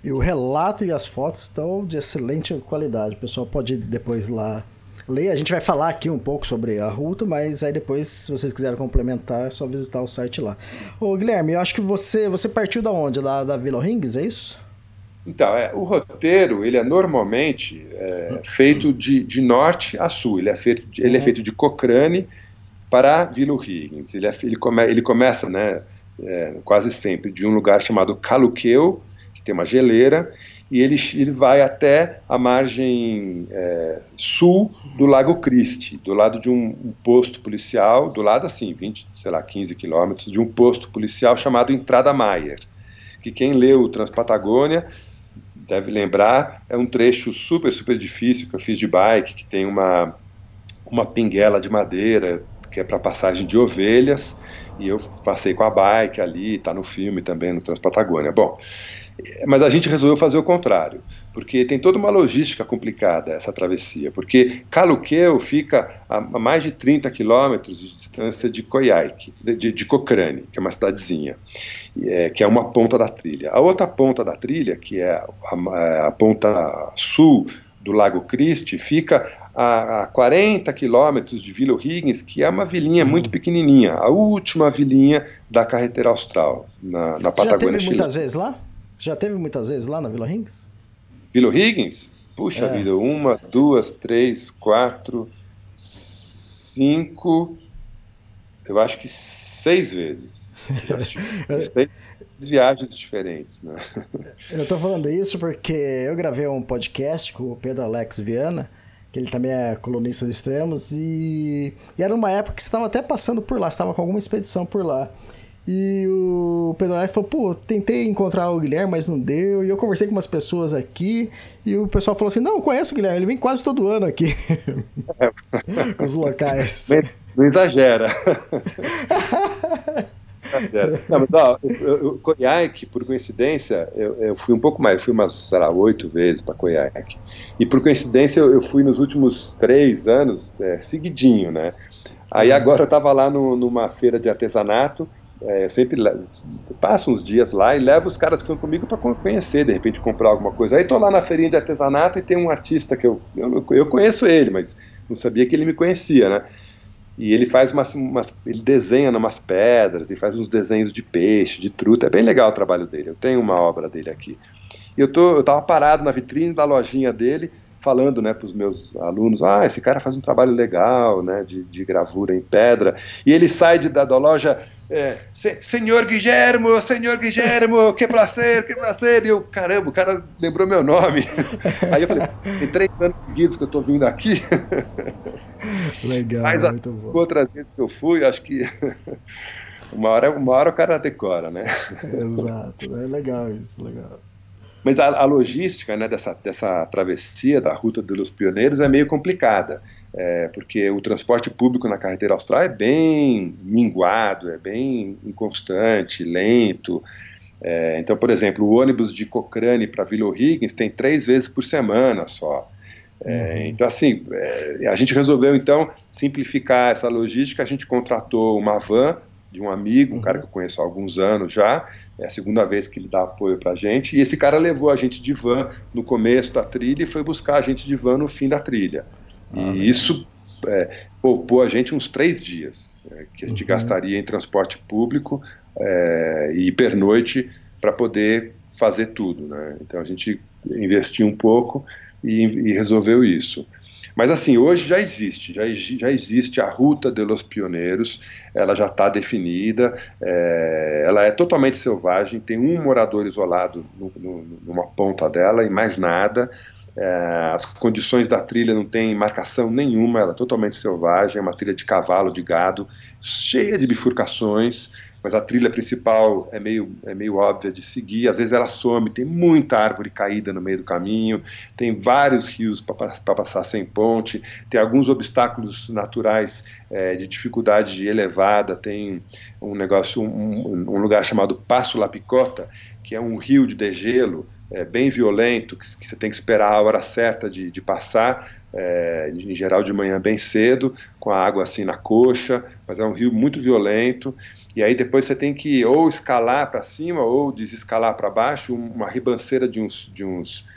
E o relato e as fotos estão de excelente qualidade. O pessoal pode depois lá ler. A gente vai falar aqui um pouco sobre a ruta, mas aí depois, se vocês quiserem complementar, é só visitar o site lá. Ô, Guilherme, eu acho que você, você partiu da onde? Lá da Vila Rings, é isso? Então, é, o roteiro, ele é normalmente é, feito de, de norte a sul. Ele é feito, ele é uhum. feito de Cochrane para Vila Higgins. Ele, é, ele, come, ele começa, né, é, quase sempre, de um lugar chamado Caluqueu, que tem uma geleira, e ele, ele vai até a margem é, sul do Lago Christie, do lado de um, um, posto policial, do lado assim, 20, sei lá, 15 quilômetros, de um posto policial chamado Entrada Maier, que quem leu o Transpatagônia deve lembrar, é um trecho super, super difícil que eu fiz de bike, que tem uma, uma pinguela de madeira, que é para passagem de ovelhas, e eu passei com a bike ali, está no filme também, no Transpatagônia. Bom, mas a gente resolveu fazer o contrário, porque tem toda uma logística complicada essa travessia, porque Caluqueu fica a mais de 30 quilômetros de distância de Coyhaique, de, de Cochrane, que é uma cidadezinha, é, que é uma ponta da trilha. A outra ponta da trilha, que é a, a ponta sul do Lago Christie, fica a, a 40 quilômetros de Vila Higgins, que é uma vilinha muito pequenininha, a última vilinha da carretera austral, na, na Patagônia Você já teve muitas vezes lá? Já teve muitas vezes lá na Vila Higgins? Vila Higgins? Puxa é. vida, uma, duas, três, quatro, cinco, eu acho que seis vezes. *laughs* Já seis viagens diferentes, né? *laughs* Eu tô falando isso porque eu gravei um podcast com o Pedro Alex Viana, que ele também é colunista de extremos, e, e era uma época que você estava até passando por lá, estava com alguma expedição por lá. E o Pedro Alex falou, pô, tentei encontrar o Guilherme, mas não deu. E eu conversei com umas pessoas aqui, e o pessoal falou assim, não, conheço o Guilherme, ele vem quase todo ano aqui. *laughs* com os locais. Não exagera. Não, mas ó, o Coiaque, por coincidência, eu, eu, fui um pouco mais, eu fui umas, sei lá, oito vezes para Coiaque. E por coincidência eu, eu, fui nos últimos três anos, é, seguidinho, né? Aí uhum. agora eu estava lá no, numa feira de artesanato, é, eu sempre passo uns dias lá e levo os caras que estão comigo para conhecer, de repente comprar alguma coisa. Aí estou lá na feirinha de artesanato e tem um artista que eu, eu, eu conheço ele, mas não sabia que ele me conhecia, né? E ele faz umas, umas, ele desenha umas pedras e faz uns desenhos de peixe, de truta. É bem legal o trabalho dele. Eu tenho uma obra dele aqui. E eu tô, eu tava parado na vitrine da lojinha dele, falando, né, para os meus alunos, ah, esse cara faz um trabalho legal, né, de, de gravura em pedra. E ele sai de, da, da loja é, senhor Guilhermo, senhor Guilhermo, que prazer, que prazer. E eu, caramba, o cara lembrou meu nome. *laughs* Aí eu falei, tem três anos seguidos que eu tô vindo aqui. *laughs* Legal, Mas muito bom. outras vezes que eu fui, acho que *laughs* uma hora, uma hora o cara decora, né? Exato, é legal isso, legal. Mas a, a logística né, dessa, dessa travessia da Ruta dos Pioneiros é meio complicada é, porque o transporte público na carretera austral é bem minguado, é bem inconstante, lento. É, então, por exemplo, o ônibus de Cochrane para Vila O'Higgins tem três vezes por semana só. É, uhum. Então, assim, é, a gente resolveu, então, simplificar essa logística. A gente contratou uma van de um amigo, um cara que eu conheço há alguns anos já, é a segunda vez que ele dá apoio para a gente, e esse cara levou a gente de van no começo da trilha e foi buscar a gente de van no fim da trilha. Ah, e isso é, poupou a gente uns três dias, é, que a gente uhum. gastaria em transporte público é, e pernoite para poder fazer tudo. Né? Então a gente investiu um pouco e, e resolveu isso. Mas assim, hoje já existe, já, já existe a Ruta de los Pioneiros, ela já está definida, é, ela é totalmente selvagem, tem um morador isolado no, no, numa ponta dela e mais nada. É, as condições da trilha não tem marcação nenhuma, ela é totalmente selvagem, é uma trilha de cavalo, de gado, cheia de bifurcações mas a trilha principal é meio, é meio óbvia de seguir. Às vezes ela some, tem muita árvore caída no meio do caminho, tem vários rios para passar sem ponte, tem alguns obstáculos naturais é, de dificuldade elevada, tem um negócio, um, um lugar chamado Passo La Picota, que é um rio de degelo é, bem violento, que, que, você tem que esperar a hora certa de, de passar, é, em geral de manhã bem cedo, com a água assim na coxa, mas é um rio muito violento. E aí depois você tem que ou escalar para cima ou desescalar para baixo, uma ribanceira de uns, de uns,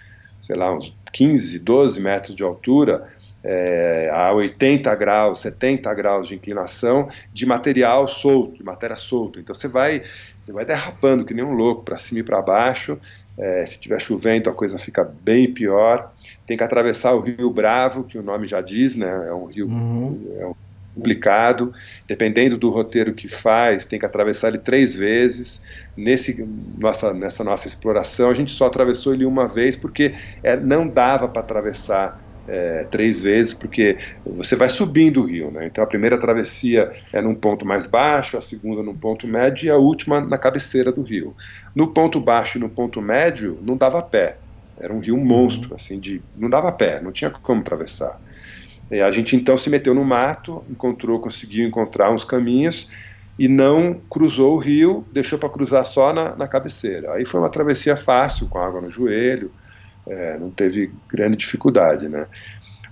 sei lá, uns 15, 12 metros de altura, é, a 80 graus, 70 graus de inclinação, de material solto, de matéria solta. Então você vai, você vai derrapando que nem um louco para cima e para baixo. É, se tiver chovendo, a coisa fica bem pior. Tem que atravessar o Rio Bravo, que o nome já diz, né? É um rio, uhum. é um complicado, dependendo do roteiro que faz, tem que atravessar ele três vezes. Nesse, nossa, nessa nossa exploração, a gente só atravessou ele uma vez porque é, não dava para atravessar é, três vezes, porque você vai subindo o rio, né? Então a primeira travessia é num ponto mais baixo, a segunda num ponto médio e a última na cabeceira do rio. No ponto baixo e no ponto médio não dava pé, era um rio monstro, assim, de não dava pé, não tinha como atravessar. E a gente então se meteu no mato, encontrou, conseguiu encontrar uns caminhos e não cruzou o rio, deixou para cruzar só na, na, cabeceira. Aí foi uma travessia fácil, com água no joelho, é, não teve grande dificuldade, né?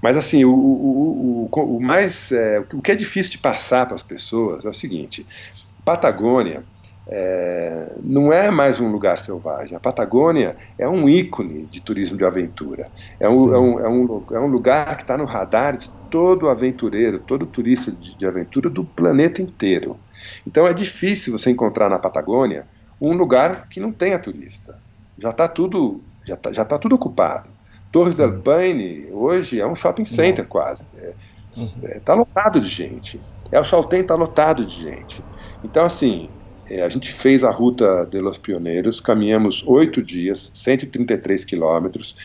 Mas assim, o, o, o, o mais, é, o que é difícil de passar para as pessoas é o seguinte: Patagônia é, não é mais um lugar selvagem. A Patagônia é um ícone de turismo de aventura. É um, é um, é um, é um lugar que está no radar de todo aventureiro, todo turista de, de, aventura do planeta inteiro. Então é difícil você encontrar na Patagônia um lugar que não tenha turista. Já está tudo, já tá, já tá tudo ocupado. Torres Sim. del Paine hoje é um shopping center Nossa. quase. Está uhum. é, tá lotado de gente. El Chaltén está lotado de gente. Então assim, é, a gente fez a ruta de Los Pioneiros, caminhamos oito dias, 133 quilômetros.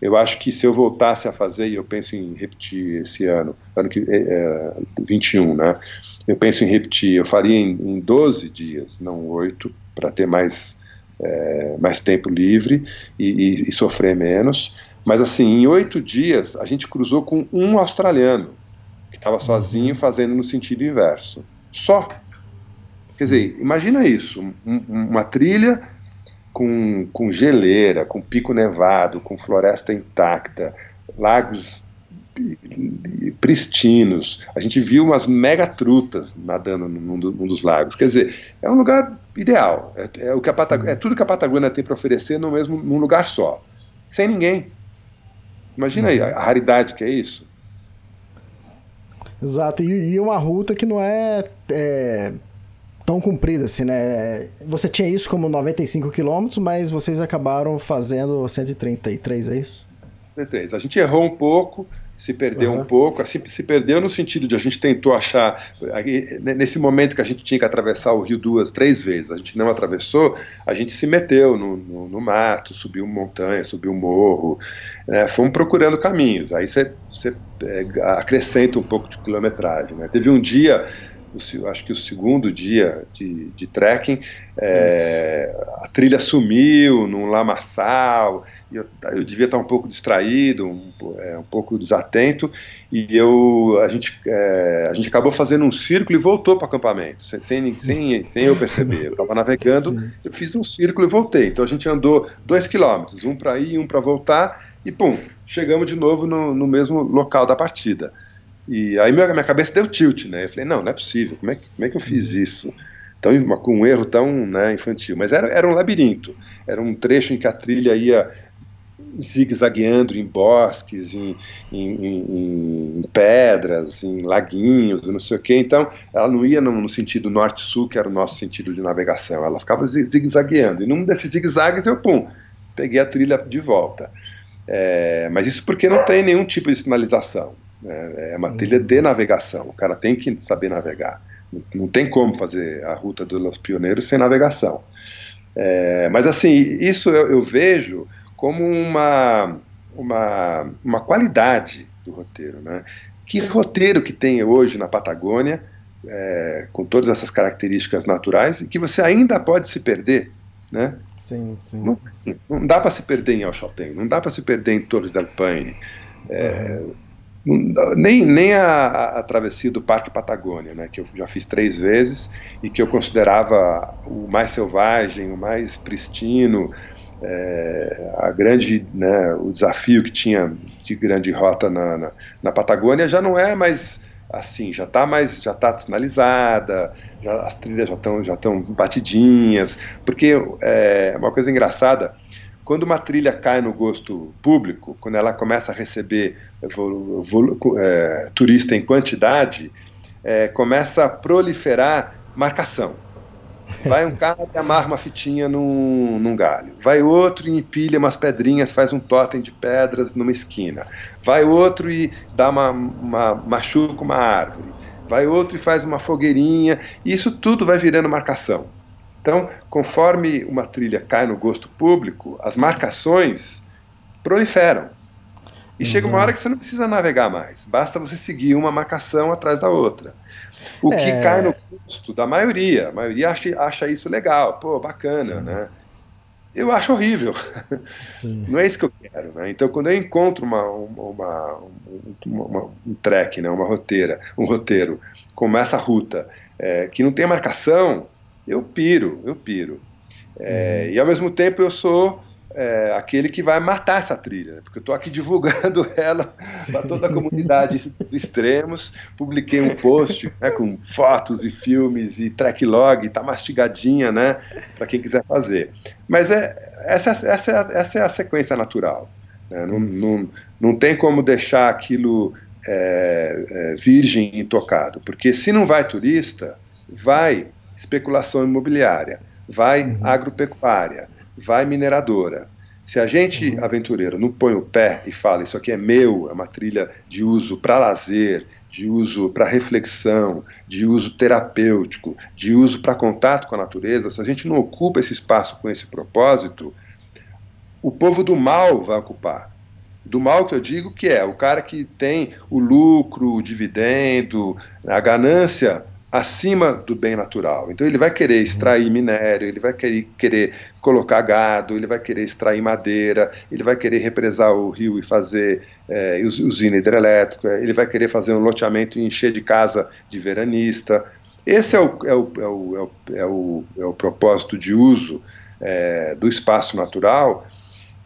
Eu acho que se eu voltasse a fazer, e eu penso em repetir esse ano, ano que é, é 21, né? Eu penso em repetir, eu faria em, em 12 dias, não oito, para ter mais, é, mais tempo livre e, e, e sofrer menos. Mas assim, em oito dias a gente cruzou com um australiano que estava sozinho fazendo no sentido inverso. Só Quer dizer, imagina isso, um, uma trilha com, com geleira, com pico nevado, com floresta intacta, lagos pristinos. A gente viu umas mega trutas nadando num, num, dos lagos. Quer dizer, é um lugar ideal. É, é o que a Patag... é tudo que a Patagônia tem para oferecer no mesmo, num lugar só, sem ninguém. Imagina aí a, a raridade que é isso. Exato, e, e uma ruta que não é, é tão comprida assim, né? Você tinha isso como 95 quilômetros, mas vocês acabaram fazendo 133, é isso? 133. A gente errou um pouco, se perdeu uhum. um pouco, assim, se perdeu no sentido de a gente tentou achar, nesse momento que a gente tinha que atravessar o rio duas, três vezes, a gente não atravessou, a gente se meteu no, no, no mato, subiu montanha, subiu morro, né, fomos procurando caminhos, aí você, você é, acrescenta um pouco de quilometragem. Né? Teve um dia o, acho que o segundo dia de, de trekking, é, a trilha sumiu num lamaçal, eu, eu devia estar um pouco distraído, um, é, um pouco desatento, e eu, a, gente, é, a gente acabou fazendo um círculo e voltou para o acampamento, sem, sem, sem, eu perceber. Eu estava navegando, Sim. eu fiz um círculo e voltei. Então a gente andou dois quilômetros, um para ir e um para voltar, e pum, chegamos de novo no, no mesmo local da partida. E aí minha, minha cabeça deu tilt, né? Eu falei, não, não é possível, como é que, como é que eu fiz isso? Tão, com um erro tão né, infantil. Mas era, era um labirinto, era um trecho em que a trilha ia zigue-zagueando em bosques, em, em, em, em, pedras, em laguinhos, não sei o quê. Então, ela não ia no, no sentido norte-sul, que era o nosso sentido de navegação. Ela ficava zigue-zagueando. E num desses zigue-zagues eu, pum, peguei a trilha de volta. É, mas isso porque não tem nenhum tipo de sinalização. É, é uma trilha de navegação. O cara tem que saber navegar. Não, não tem como fazer a ruta dos Pioneiros sem navegação. É, mas assim, isso eu, eu, vejo como uma, uma, uma qualidade do roteiro. Né? Que roteiro que tem hoje na Patagônia, é, com todas essas características naturais, e que você ainda pode se perder. Né? Sim, sim. Não, não dá para se perder em Alchalten, não dá para se perder em Torres del Paine. É, uhum nem, nem a, a, travessia do Parque Patagônia, né, que eu já fiz três vezes e que eu considerava o mais selvagem, o mais pristino, é, a grande, né, o desafio que tinha de grande rota na, na, na Patagônia já não é mais assim, já está mais, já está sinalizada, já, as trilhas já estão já batidinhas, porque é uma coisa engraçada quando uma trilha cai no gosto público, quando ela começa a receber é, turista em quantidade, é, começa a proliferar marcação. Vai um cara e amarra uma fitinha num, num, galho. Vai outro e empilha umas pedrinhas, faz um totem de pedras numa esquina. Vai outro e dá uma, uma machuca uma árvore. Vai outro e faz uma fogueirinha. Isso tudo vai virando marcação. Então, conforme uma trilha cai no gosto público, as marcações proliferam. E Exato. chega uma hora que você não precisa navegar mais, basta você seguir uma marcação atrás da outra. O é... que cai no gosto da maioria, a maioria acha, acha isso legal, pô, bacana, Sim. né? Eu acho horrível. Sim. *laughs* Não é isso que eu quero, né? Então, quando eu encontro uma, uma, uma, uma um trek, né, uma roteira, um roteiro como essa ruta, é, que não tem marcação, eu piro, eu piro. É, uhum. E ao mesmo tempo eu sou é, aquele que vai matar essa trilha, né? porque eu estou aqui *laughs* divulgando ela para toda a comunidade do Extremos. Publiquei um post né, com fotos e filmes e track log, está mastigadinha, né, para quem quiser fazer. Mas é, essa, essa, é essa é a sequência natural. Né? Não, não, não tem como deixar aquilo é, é, virgem e intocado, porque se não vai turista, vai especulação imobiliária, vai uhum. agropecuária, vai mineradora. Se a gente, uhum. aventureiro, não põe o pé e fala isso aqui é meu, é uma trilha de uso para lazer, de uso para reflexão, de uso terapêutico, de uso para contato com a natureza, se a gente não ocupa esse espaço com esse propósito, o povo do mal vai ocupar. Do mal que eu digo que é o cara que tem o lucro, o dividendo, a ganância acima do bem natural. Então ele vai querer extrair minério, ele vai querer, querer colocar gado, ele vai querer extrair madeira, ele vai querer represar o rio e fazer é, usina hidrelétrica, ele vai querer fazer um loteamento e encher de casa de veranista. Esse é o, é o, é o, é o, é o propósito de uso é, do espaço natural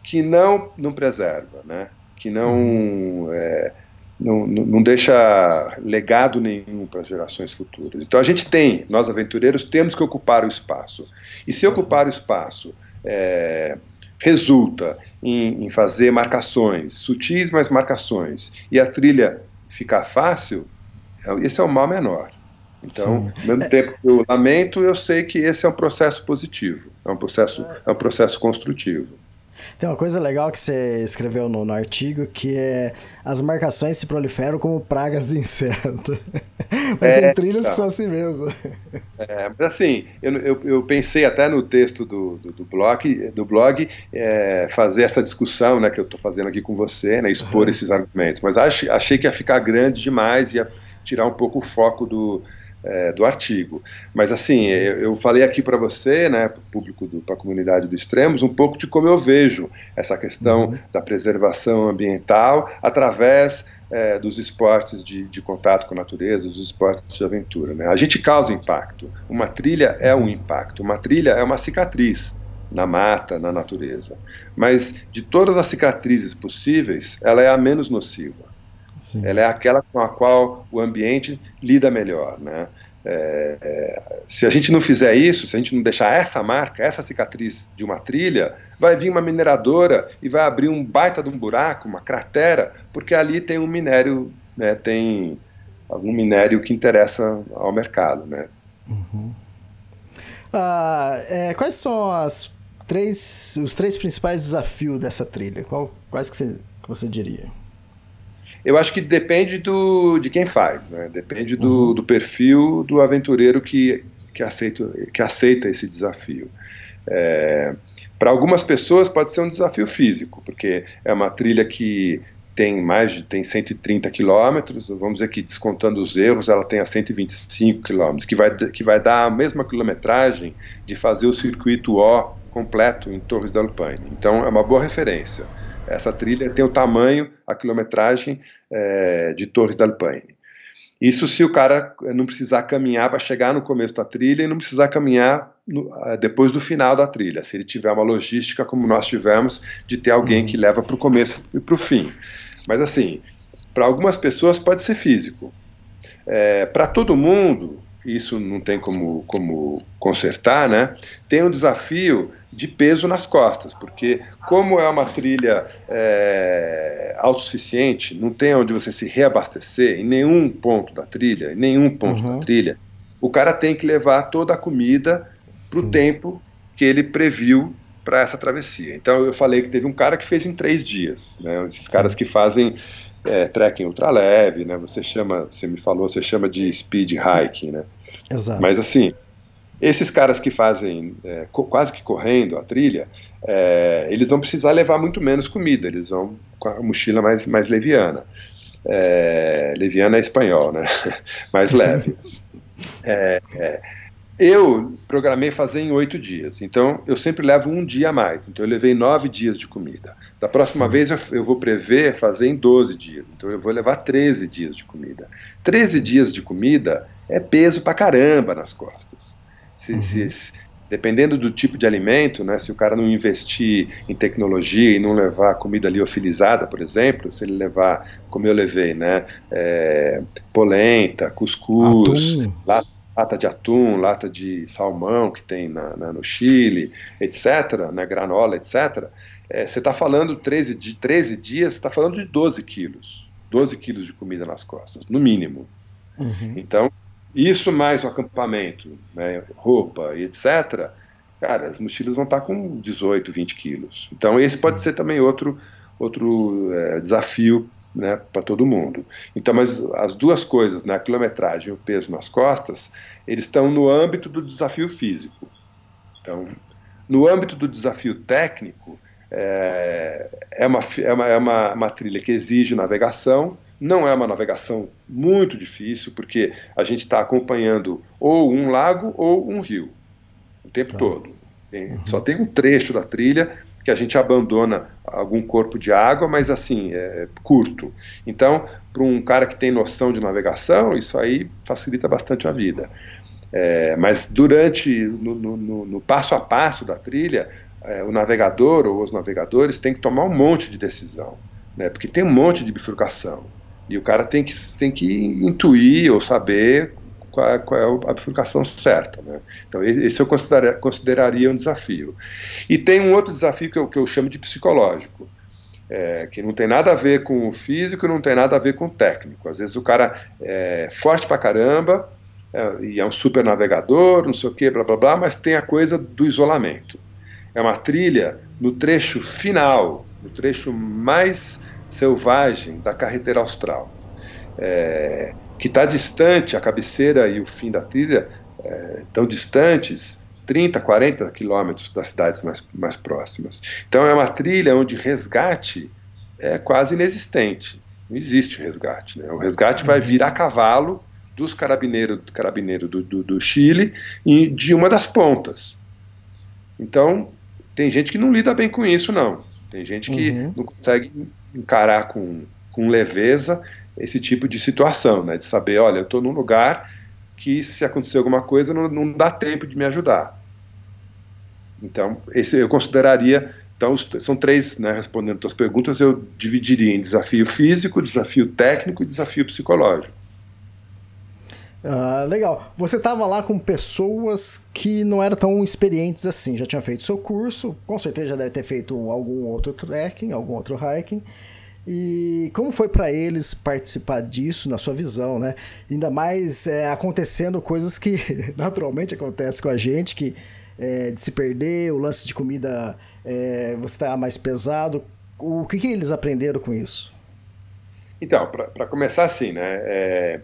que não, não preserva, né? que não é, não, não deixa legado nenhum para as gerações futuras. Então a gente tem, nós aventureiros, temos que ocupar o espaço. E se ocupar o espaço é, resulta em, em, fazer marcações, sutis, mas marcações, e a trilha ficar fácil, é, esse é o mal menor. Então, Sim. ao mesmo tempo que eu lamento, eu sei que esse é um processo positivo, é um processo, é um processo construtivo. Tem uma coisa legal que você escreveu no, no artigo, que é as marcações se proliferam como pragas de inseto. *laughs* mas é, tem trilhas tá. que são assim mesmo. É, mas assim, eu, eu, eu, pensei até no texto do, do, do blog, do blog é, fazer essa discussão né, que eu estou fazendo aqui com você, né, expor uhum. esses argumentos, mas achei, achei que ia ficar grande demais, ia tirar um pouco o foco do, é, do artigo. Mas assim, eu, eu falei aqui para você, né, para o público, para a comunidade do Extremos, um pouco de como eu vejo essa questão uhum. da preservação ambiental através é, dos esportes de, de, contato com a natureza, dos esportes de aventura. Né? A gente causa impacto. Uma trilha é um impacto, uma trilha é uma cicatriz na mata, na natureza. Mas de todas as cicatrizes possíveis, ela é a menos nociva. Sim. Ela é aquela com a qual o ambiente lida melhor, né? É, é, se a gente não fizer isso, se a gente não deixar essa marca, essa cicatriz de uma trilha, vai vir uma mineradora e vai abrir um baita de um buraco, uma cratera, porque ali tem um minério, né, tem algum minério que interessa ao mercado, né? Uhum. Ah, é, quais são as três, os três principais desafios dessa trilha? Qual, quais que você, que você diria? Eu acho que depende do, de quem faz, né? depende do, uhum. do perfil do aventureiro que, que, aceita, que aceita esse desafio. É, Para algumas pessoas pode ser um desafio físico, porque é uma trilha que tem mais de tem 130 quilômetros, vamos dizer que descontando os erros, ela tem a 125 quilômetros, que vai, que vai dar a mesma quilometragem de fazer o circuito O completo em Torres da Alpine. Então é uma boa referência. Essa trilha tem o tamanho, a quilometragem é, de Torres da Alpine. Isso se o cara não precisar caminhar para chegar no começo da trilha e não precisar caminhar no, eh, depois do final da trilha, se ele tiver uma logística como nós tivemos, de ter alguém que leva para o começo e para o fim. Mas assim, para algumas pessoas pode ser físico. É, para todo mundo, isso não tem como, como consertar, né? Tem um desafio de peso nas costas, porque como é uma trilha é, autossuficiente, não tem onde você se reabastecer em nenhum ponto da trilha, em nenhum ponto uhum. da trilha, o cara tem que levar toda a comida para o tempo que ele previu para essa travessia. Então eu falei que teve um cara que fez em três dias, né? Esses Sim. caras que fazem é, trekking ultraleve, né? Você chama, você me falou, você chama de speed hiking, né? Exato. Mas assim, esses caras que fazem é, quase que correndo a trilha, é, eles vão precisar levar muito menos comida, eles vão com a mochila mais, mais leviana. É, leviana é espanhol, né? *laughs* mais leve. É, é, eu programei fazer em oito dias, então eu sempre levo um dia a mais. Então eu levei nove dias de comida. Da próxima Sim. vez eu, eu, vou prever fazer em 12 dias, então eu vou levar 13 dias de comida. 13 dias de comida é peso pra caramba nas costas. Se, uhum. se, dependendo do tipo de alimento, né, se o cara não investir em tecnologia e não levar comida liofilizada, por exemplo, se ele levar, como eu levei, né, é, polenta, cuscuz, lata, lata, de atum, lata de salmão que tem na, na, no Chile, etc., né, granola, etc., é, você está falando 13, de 13 dias, você está falando de 12 quilos. 12 quilos de comida nas costas, no mínimo. Uhum. Então, isso mais o acampamento, né, roupa e etc., cara, as mochilas vão estar tá com 18, 20 quilos. Então, esse pode ser também outro, outro é, desafio né, para todo mundo. Então, mas as duas coisas, né, a quilometragem e o peso nas costas, eles estão no âmbito do desafio físico. Então, no âmbito do desafio técnico, é, é, uma, é, uma, é uma, uma trilha que exige navegação, não é uma navegação muito difícil, porque a gente está acompanhando ou um lago ou um rio o tempo tá. todo. Tem, uhum. Só tem um trecho da trilha que a gente abandona algum corpo de água, mas assim, é curto. Então, para um cara que tem noção de navegação, isso aí facilita bastante a vida. É, mas durante, no, no, no, passo a passo da trilha, é, o navegador ou os navegadores têm que tomar um monte de decisão, né, porque tem um monte de bifurcação. E o cara tem que, tem que intuir ou saber qual é, qual é a bifurcação certa. Né? Então, esse eu consideraria, consideraria um desafio. E tem um outro desafio que eu, que eu chamo de psicológico. É, que não tem nada a ver com o físico, não tem nada a ver com o técnico. Às vezes o cara é forte pra caramba, é, e é um super navegador, não sei o que, blá blá blá, mas tem a coisa do isolamento. É uma trilha no trecho final, no trecho mais selvagem da carretera austral, é, que está distante, a cabeceira e o fim da trilha é, tão distantes, 30, 40 quilômetros das cidades mais, mais próximas. Então é uma trilha onde resgate é quase inexistente. Não existe resgate. Né? O resgate vai vir a cavalo dos carabineiros carabineiros do, do, do Chile e de uma das pontas. Então, tem gente que não lida bem com isso, não. Tem gente que uhum. não consegue encarar com, com leveza esse tipo de situação, né? De saber, olha, eu estou num lugar que se acontecer alguma coisa não, não dá tempo de me ajudar. Então, esse eu consideraria. Então, são três, né, respondendo as tuas perguntas, eu dividiria em desafio físico, desafio técnico e desafio psicológico. Uh, legal. Você estava lá com pessoas que não eram tão experientes assim, já tinha feito seu curso, com certeza já deve ter feito algum outro trekking, algum outro hiking. E como foi para eles participar disso, na sua visão, né? Ainda mais é, acontecendo coisas que *laughs* naturalmente acontecem com a gente, que é, de se perder, o lance de comida, é, você tá mais pesado. O que, que eles aprenderam com isso? Então, para começar assim, né?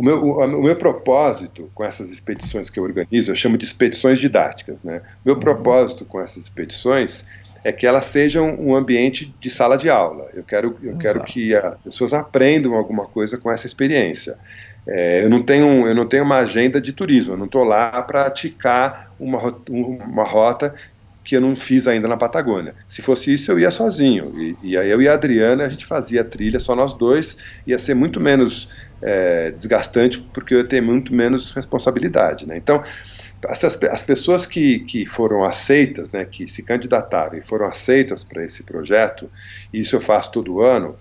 O, meu, o, o, meu propósito com essas expedições que eu organizo, eu chamo de expedições didáticas, né? Meu propósito com essas expedições é que elas sejam um ambiente de sala de aula. Eu quero, eu quero que as pessoas aprendam alguma coisa com essa experiência. É, eu, não tenho, eu não tenho uma agenda de turismo, eu não estou lá para praticar uma, uma rota que eu não fiz ainda na Patagônia. Se fosse isso, eu ia sozinho. E, e aí eu e a Adriana, a gente fazia trilha só nós dois, ia ser muito menos é, desgastante, porque eu ter muito menos responsabilidade. Né? Então, as, as pessoas que, que foram aceitas, né, que se candidataram e foram aceitas para esse projeto, e isso eu faço todo ano,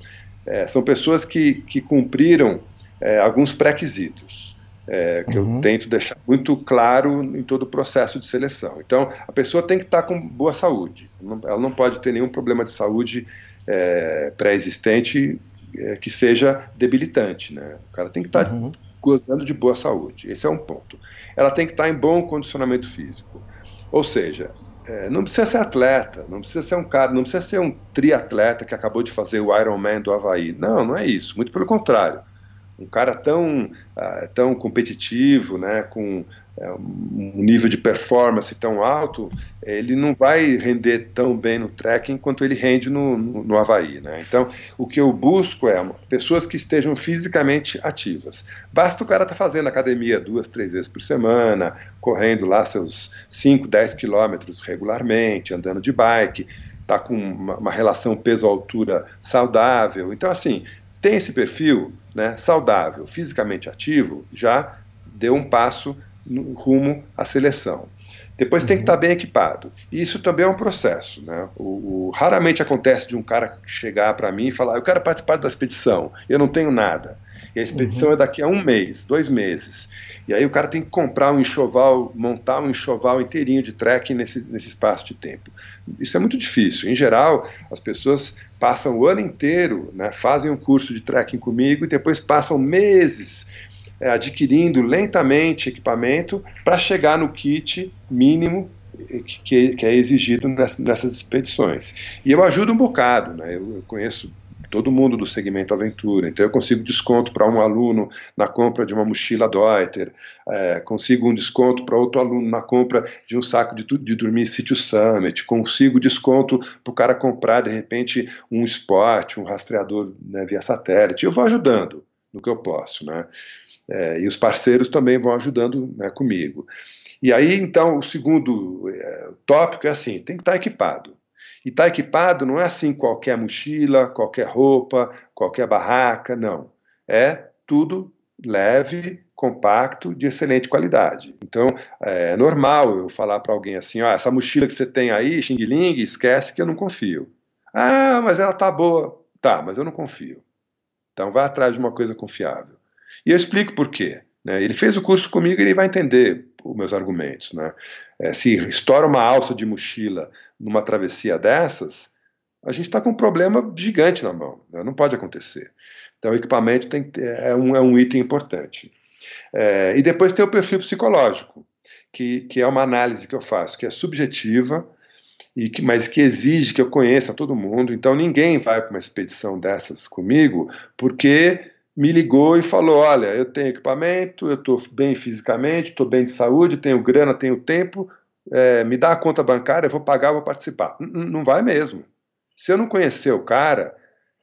é, são pessoas que, que cumpriram é, alguns pré-requisitos. É, que uhum. eu tento deixar muito claro em todo o processo de seleção. Então, a pessoa tem que estar com boa saúde, ela não pode ter nenhum problema de saúde é, pré-existente é, que seja debilitante. Né? O cara tem que estar uhum. gozando de boa saúde, esse é um ponto ela tem que estar em bom condicionamento físico. Ou seja, é, não precisa ser atleta, não precisa ser um cara, não precisa ser um triatleta que acabou de fazer o Ironman do Havaí. Não, não é isso. Muito pelo contrário. Um cara tão, uh, tão competitivo, né, com um nível de performance tão alto, ele não vai render tão bem no trekking quanto ele rende no, no, no Havaí. Né? Então, o que eu busco é pessoas que estejam fisicamente ativas. Basta o cara estar tá fazendo academia duas, três vezes por semana, correndo lá seus 5, 10 quilômetros regularmente, andando de bike, está com uma, uma relação peso-altura saudável. Então, assim, tem esse perfil né, saudável, fisicamente ativo, já deu um passo no rumo à seleção. Depois uhum. tem que estar bem equipado. E isso também é um processo. Né? O, o raramente acontece de um cara chegar para mim e falar: Eu quero participar da expedição, eu não tenho nada. E a expedição uhum. é daqui a um mês, dois meses. E aí o cara tem que comprar um enxoval, montar um enxoval inteirinho de trekking nesse, nesse espaço de tempo. Isso é muito difícil. Em geral, as pessoas passam o ano inteiro, né, fazem um curso de trekking comigo e depois passam meses é, adquirindo lentamente equipamento para chegar no kit mínimo que, que é exigido nessas expedições. E eu ajudo um bocado, né? eu, eu conheço todo mundo do segmento aventura. Então eu consigo desconto para um aluno na compra de uma mochila Deuter, é, consigo um desconto para outro aluno na compra de um saco de, de dormir Sítio Summit, consigo desconto para o cara comprar de repente um spot, um rastreador né, via satélite. Eu vou ajudando no que eu posso, né? É, e os parceiros também vão ajudando né, comigo. E aí, então, o segundo é, tópico é assim: tem que estar equipado. E estar equipado não é assim qualquer mochila, qualquer roupa, qualquer barraca, não. É tudo leve, compacto, de excelente qualidade. Então, é normal eu falar para alguém assim: ah, essa mochila que você tem aí, Xing esquece que eu não confio. Ah, mas ela tá boa. Tá, mas eu não confio. Então, vá atrás de uma coisa confiável. E eu explico por quê. Né? Ele fez o curso comigo e ele vai entender os meus argumentos. Né? É, se estoura uma alça de mochila numa travessia dessas, a gente está com um problema gigante na mão. Né? Não pode acontecer. Então, o equipamento tem é, um, é um item importante. É, e depois tem o perfil psicológico, que, que é uma análise que eu faço, que é subjetiva, e que, mas que exige que eu conheça todo mundo. Então, ninguém vai para uma expedição dessas comigo porque me ligou e falou: Olha, eu tenho equipamento, eu estou bem fisicamente, estou bem de saúde, tenho grana, tenho tempo, é, me dá a conta bancária, eu vou pagar, vou participar. Não vai mesmo. Se eu não conhecer o cara,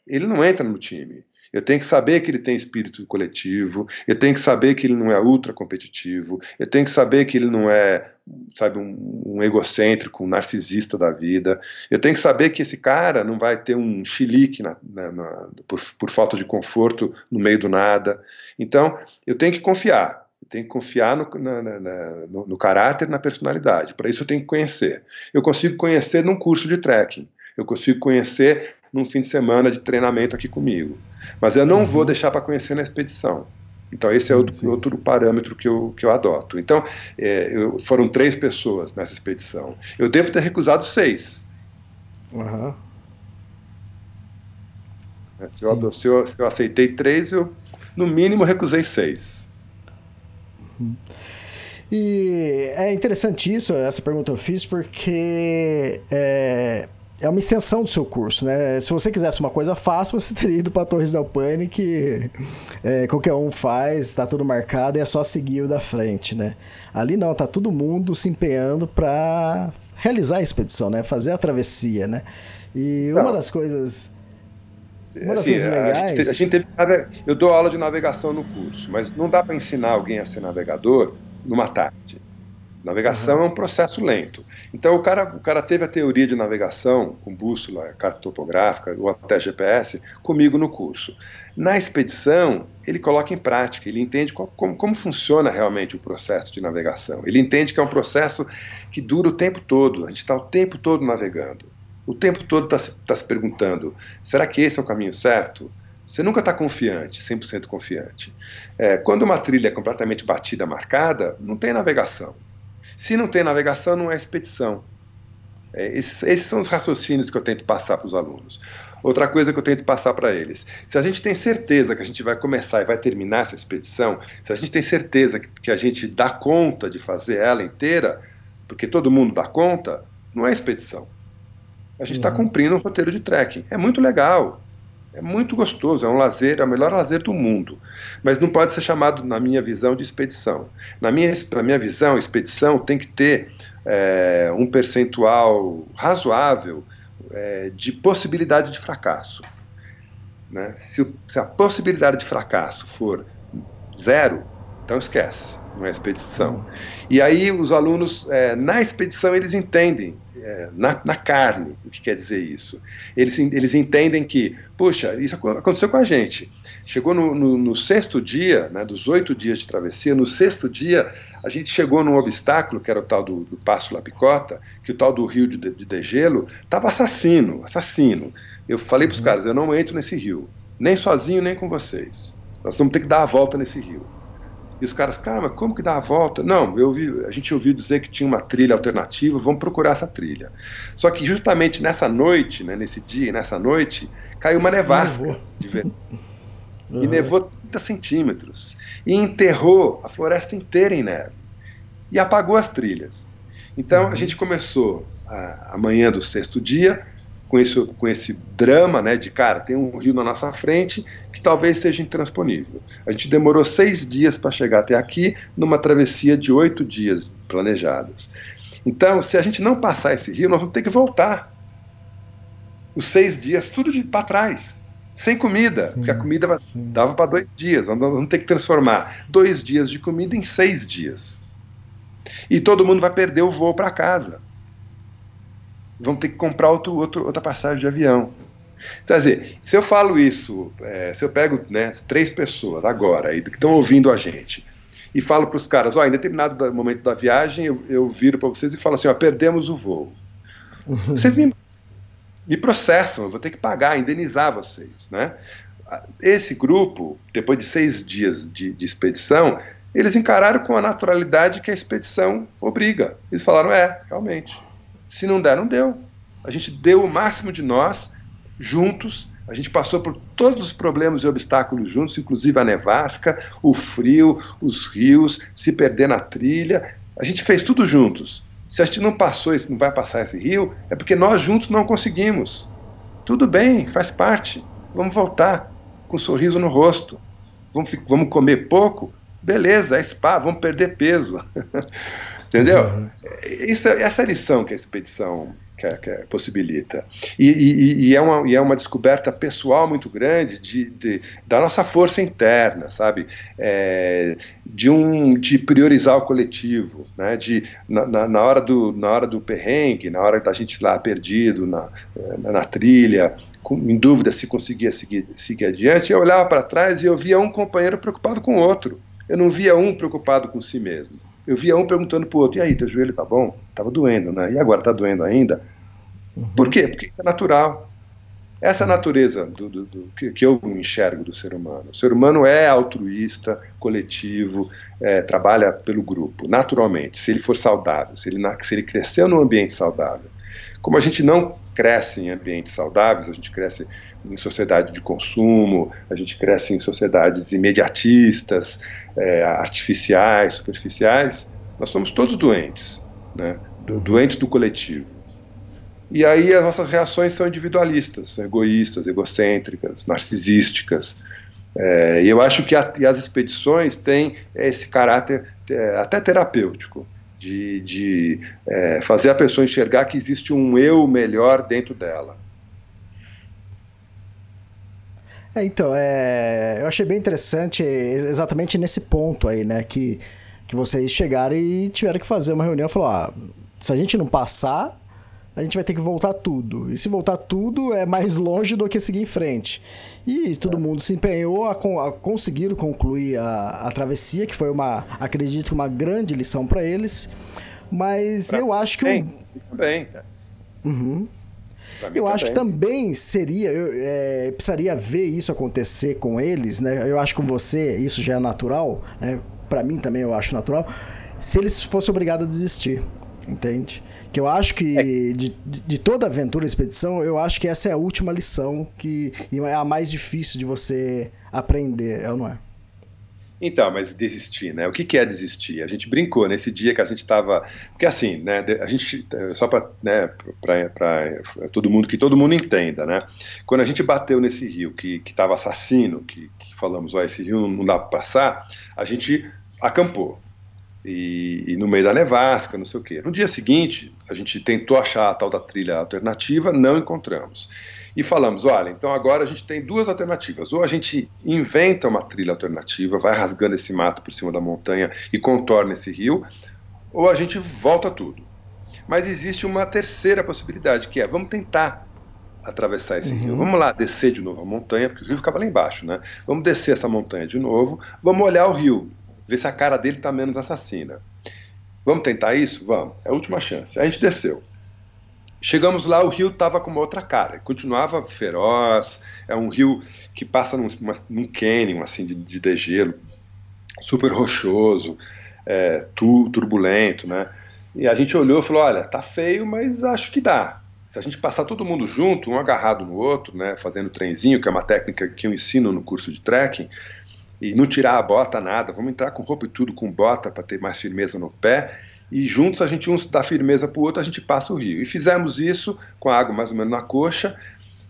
ele não entra no time. Eu tenho que saber que ele tem espírito coletivo, eu tenho que saber que ele não é ultra competitivo, eu tenho que saber que ele não é, sabe, um, um egocêntrico, um narcisista da vida. Eu tenho que saber que esse cara não vai ter um chilique na, na, na, por, por falta de conforto no meio do nada. Então, eu tenho que confiar. Tenho que confiar no, na, na, no, no caráter, na personalidade. Para isso eu tenho que conhecer. Eu consigo conhecer num curso de trekking. Eu consigo conhecer num fim de semana de treinamento aqui comigo. Mas eu não uhum. vou deixar para conhecer na expedição. Então, esse é outro, outro, parâmetro que eu, que eu adoto. Então, é, eu, foram três pessoas nessa expedição. Eu devo ter recusado seis. Uhum. Se, eu, se, eu, se, eu, aceitei três, eu, no mínimo, recusei seis. Uhum. E é interessante isso, essa pergunta eu fiz, porque é, é uma extensão do seu curso, né? Se você quisesse uma coisa fácil, você *laughs* teria ido para Torres del Paine, que é, qualquer um faz, está tudo marcado e é só seguir o da frente, né? Ali não, tá todo mundo se empenhando para realizar a expedição, né? Fazer a travessia, né? E uma das coisas uma das assim, coisas legais. A gente, a gente teve, eu dou aula de navegação no curso, mas não dá para ensinar alguém a ser navegador numa tarde. Navegação uhum. é um processo lento. Então o cara, o cara teve a teoria de navegação com bússola, carta topográfica ou até GPS comigo no curso. Na expedição, ele coloca em prática, ele entende qual, como, como funciona realmente o processo de navegação. Ele entende que é um processo que dura o tempo todo, a gente está o tempo todo navegando. O tempo todo está tá se perguntando: será que esse é o caminho certo? Você nunca está confiante, 100% confiante. É, quando uma trilha é completamente batida, marcada, não tem navegação. Se não tem navegação, não é expedição. É, esses, esses, são os raciocínios que eu tento passar para os alunos. Outra coisa que eu tento passar para eles: se a gente tem certeza que a gente vai começar e vai terminar essa expedição, se a gente tem certeza que, que a gente dá conta de fazer ela inteira, porque todo mundo dá conta, não é expedição. A gente está uhum. cumprindo um roteiro de trekking. É muito legal, é muito gostoso, é um lazer, é o melhor lazer do mundo. Mas não pode ser chamado, na minha visão, de expedição. Na minha, na minha visão, expedição tem que ter é, um percentual razoável é, de possibilidade de fracasso. Né? Se, se, a possibilidade de fracasso for zero, então esquece, é expedição. E aí os alunos, é, na expedição, eles entendem é, na, na, carne o que quer dizer isso. Eles, eles entendem que, puxa, isso aconteceu com a gente. Chegou no, no, no sexto dia, né, dos oito dias de travessia, no sexto dia a gente chegou num obstáculo, que era o tal do, do Passo La Picota, que o tal do rio de, de degelo estava assassino, assassino. Eu falei para os uhum. caras, eu não entro nesse rio, nem sozinho, nem com vocês. Nós vamos ter que dar a volta nesse rio. E os caras, cara, mas como que dá a volta? Não, eu ouvi, a gente ouviu dizer que tinha uma trilha alternativa, vamos procurar essa trilha. Só que justamente nessa noite, né, nesse dia, nessa noite, caiu uma nevasca de verão. Uhum. *laughs* E nevou 30 centímetros. E enterrou a floresta inteira em neve. E apagou as trilhas. Então uhum. a gente começou a, a manhã do sexto dia com esse, com esse drama né, de, cara, tem um rio na nossa frente que talvez seja intransponível. A gente demorou seis dias para chegar até aqui, numa travessia de oito dias planejadas. Então, se a gente não passar esse rio, nós vamos ter que voltar. Os seis dias, tudo para trás sem comida, sim, porque a comida sim. dava para dois dias. Nós vamos ter que transformar dois dias de comida em seis dias. E todo mundo vai perder o voo para casa. Vamos ter que comprar outro, outro, outra passagem de avião. Quer dizer, se eu falo isso, é, se eu pego né, três pessoas agora que estão ouvindo a gente e falo para os caras, ó, em determinado momento da viagem eu, eu viro para vocês e falo assim, ó, perdemos o voo. *laughs* Vocês me me processam, eu vou ter que pagar, indenizar vocês. Né? Esse grupo, depois de seis dias de, de expedição, eles encararam com a naturalidade que a expedição obriga. Eles falaram: é, realmente. Se não der, não deu. A gente deu o máximo de nós, juntos. A gente passou por todos os problemas e obstáculos juntos, inclusive a nevasca, o frio, os rios, se perder na trilha. A gente fez tudo juntos. Se a gente não passou, esse, não vai passar esse rio, é porque nós juntos não conseguimos. Tudo bem, faz parte. Vamos voltar com um sorriso no rosto. Vamos, vamos comer pouco? Beleza, é spa, vamos perder peso. *laughs* Entendeu? Uhum. Isso, essa é a lição que a expedição que, que possibilita. E, e, e, é uma, e é uma descoberta pessoal muito grande de, de da nossa força interna, sabe? É, de, um, de priorizar o coletivo, né? de, na, na, hora do, na hora do perrengue, na hora da gente lá perdido na, na, na trilha, em dúvida se conseguia seguir, seguir adiante, eu olhava para trás e eu via um companheiro preocupado com o outro. Eu não via um preocupado com si mesmo eu via um perguntando pro outro, e aí, teu joelho tá bom? Tava doendo, né? E agora tá doendo ainda? Uhum. Por quê? Porque é natural. Essa natureza do, do, do que, que, eu enxergo do ser humano. O ser humano é altruísta, coletivo, é, trabalha pelo grupo, naturalmente, se ele for saudável, se ele, se ele cresceu num ambiente saudável. Como a gente não cresce em ambientes saudáveis, a gente cresce em sociedade de consumo, a gente cresce em sociedades imediatistas, é, artificiais, superficiais, nós somos todos doentes, né? doentes do coletivo. E aí as nossas reações são individualistas, egoístas, egocêntricas, narcisísticas. É, e eu acho que a, as expedições têm esse caráter é, até terapêutico, de, de é, fazer a pessoa enxergar que existe um eu melhor dentro dela. É, então, é, eu achei bem interessante exatamente nesse ponto aí, né? Que, que vocês chegaram e tiveram que fazer uma reunião e falou: ah, se a gente não passar, a gente vai ter que voltar tudo. E se voltar tudo, é mais longe do que seguir em frente. E todo mundo se empenhou a, a conseguir concluir a, a travessia, que foi uma, acredito, uma grande lição para eles. Mas pra eu acho que. Bem, o... Também. Uhum. Eu acho que também seria, eu, é, precisaria ver isso acontecer com eles, né? Eu acho que com você isso já é natural, né? Para mim também eu acho natural. Se eles fossem obrigados a desistir entende? Que eu acho que é. de, de toda aventura e expedição, eu acho que essa é a última lição que é a mais difícil de você aprender, é ou não é? Então, mas desistir, né? O que, que é desistir? A gente brincou nesse dia que a gente estava, porque assim, né? A gente só para, né? Para todo mundo que todo mundo entenda, né? Quando a gente bateu nesse rio que que estava assassino, que, que falamos, ó, esse rio não dá para passar, a gente acampou e, e, no meio da nevasca, não sei o quê. No dia seguinte, a gente tentou achar a tal da trilha alternativa, não encontramos. E falamos, olha, então agora a gente tem duas alternativas. Ou a gente inventa uma trilha alternativa, vai rasgando esse mato por cima da montanha e contorna esse rio, ou a gente volta tudo. Mas existe uma terceira possibilidade, que é, vamos tentar atravessar esse uhum. rio. Vamos lá descer de novo a montanha, porque o rio ficava lá embaixo, né? Vamos descer essa montanha de novo, vamos olhar o rio ver se a cara dele está menos assassina. Vamos tentar isso? Vamos. É a última chance. A gente desceu. Chegamos lá, o rio estava com uma outra cara. Continuava feroz. É um rio que passa num, uma, num canyon assim, de, de degelo, super rochoso, é, tu, turbulento, né? E a gente olhou e falou: olha, tá feio, mas acho que dá. Se a gente passar todo mundo junto, um agarrado no outro, né, fazendo trenzinho, que é uma técnica que eu ensino no curso de trekking, e não tirar a bota, nada. Vamos entrar com roupa e tudo, com bota, para ter mais firmeza no pé. E juntos a gente um dá firmeza para o outro, a gente passa o rio. E fizemos isso com a água mais ou menos na coxa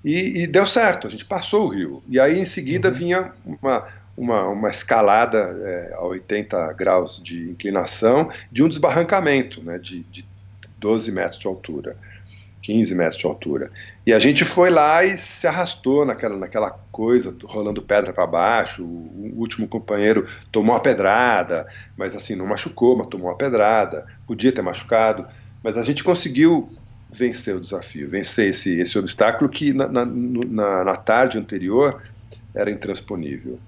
e, e deu certo, a gente passou o rio. E aí em seguida uhum. vinha uma, uma, uma escalada é, a 80 graus de inclinação de um desbarrancamento né, de, de 12 metros de altura. 15 metros de altura. E a gente foi lá e se arrastou naquela, naquela coisa, rolando pedra para baixo. O, último companheiro tomou uma pedrada, mas assim, não machucou, mas tomou uma pedrada. Podia ter machucado, mas a gente conseguiu vencer o desafio, vencer esse, esse obstáculo que na, na, na, na tarde anterior era intransponível.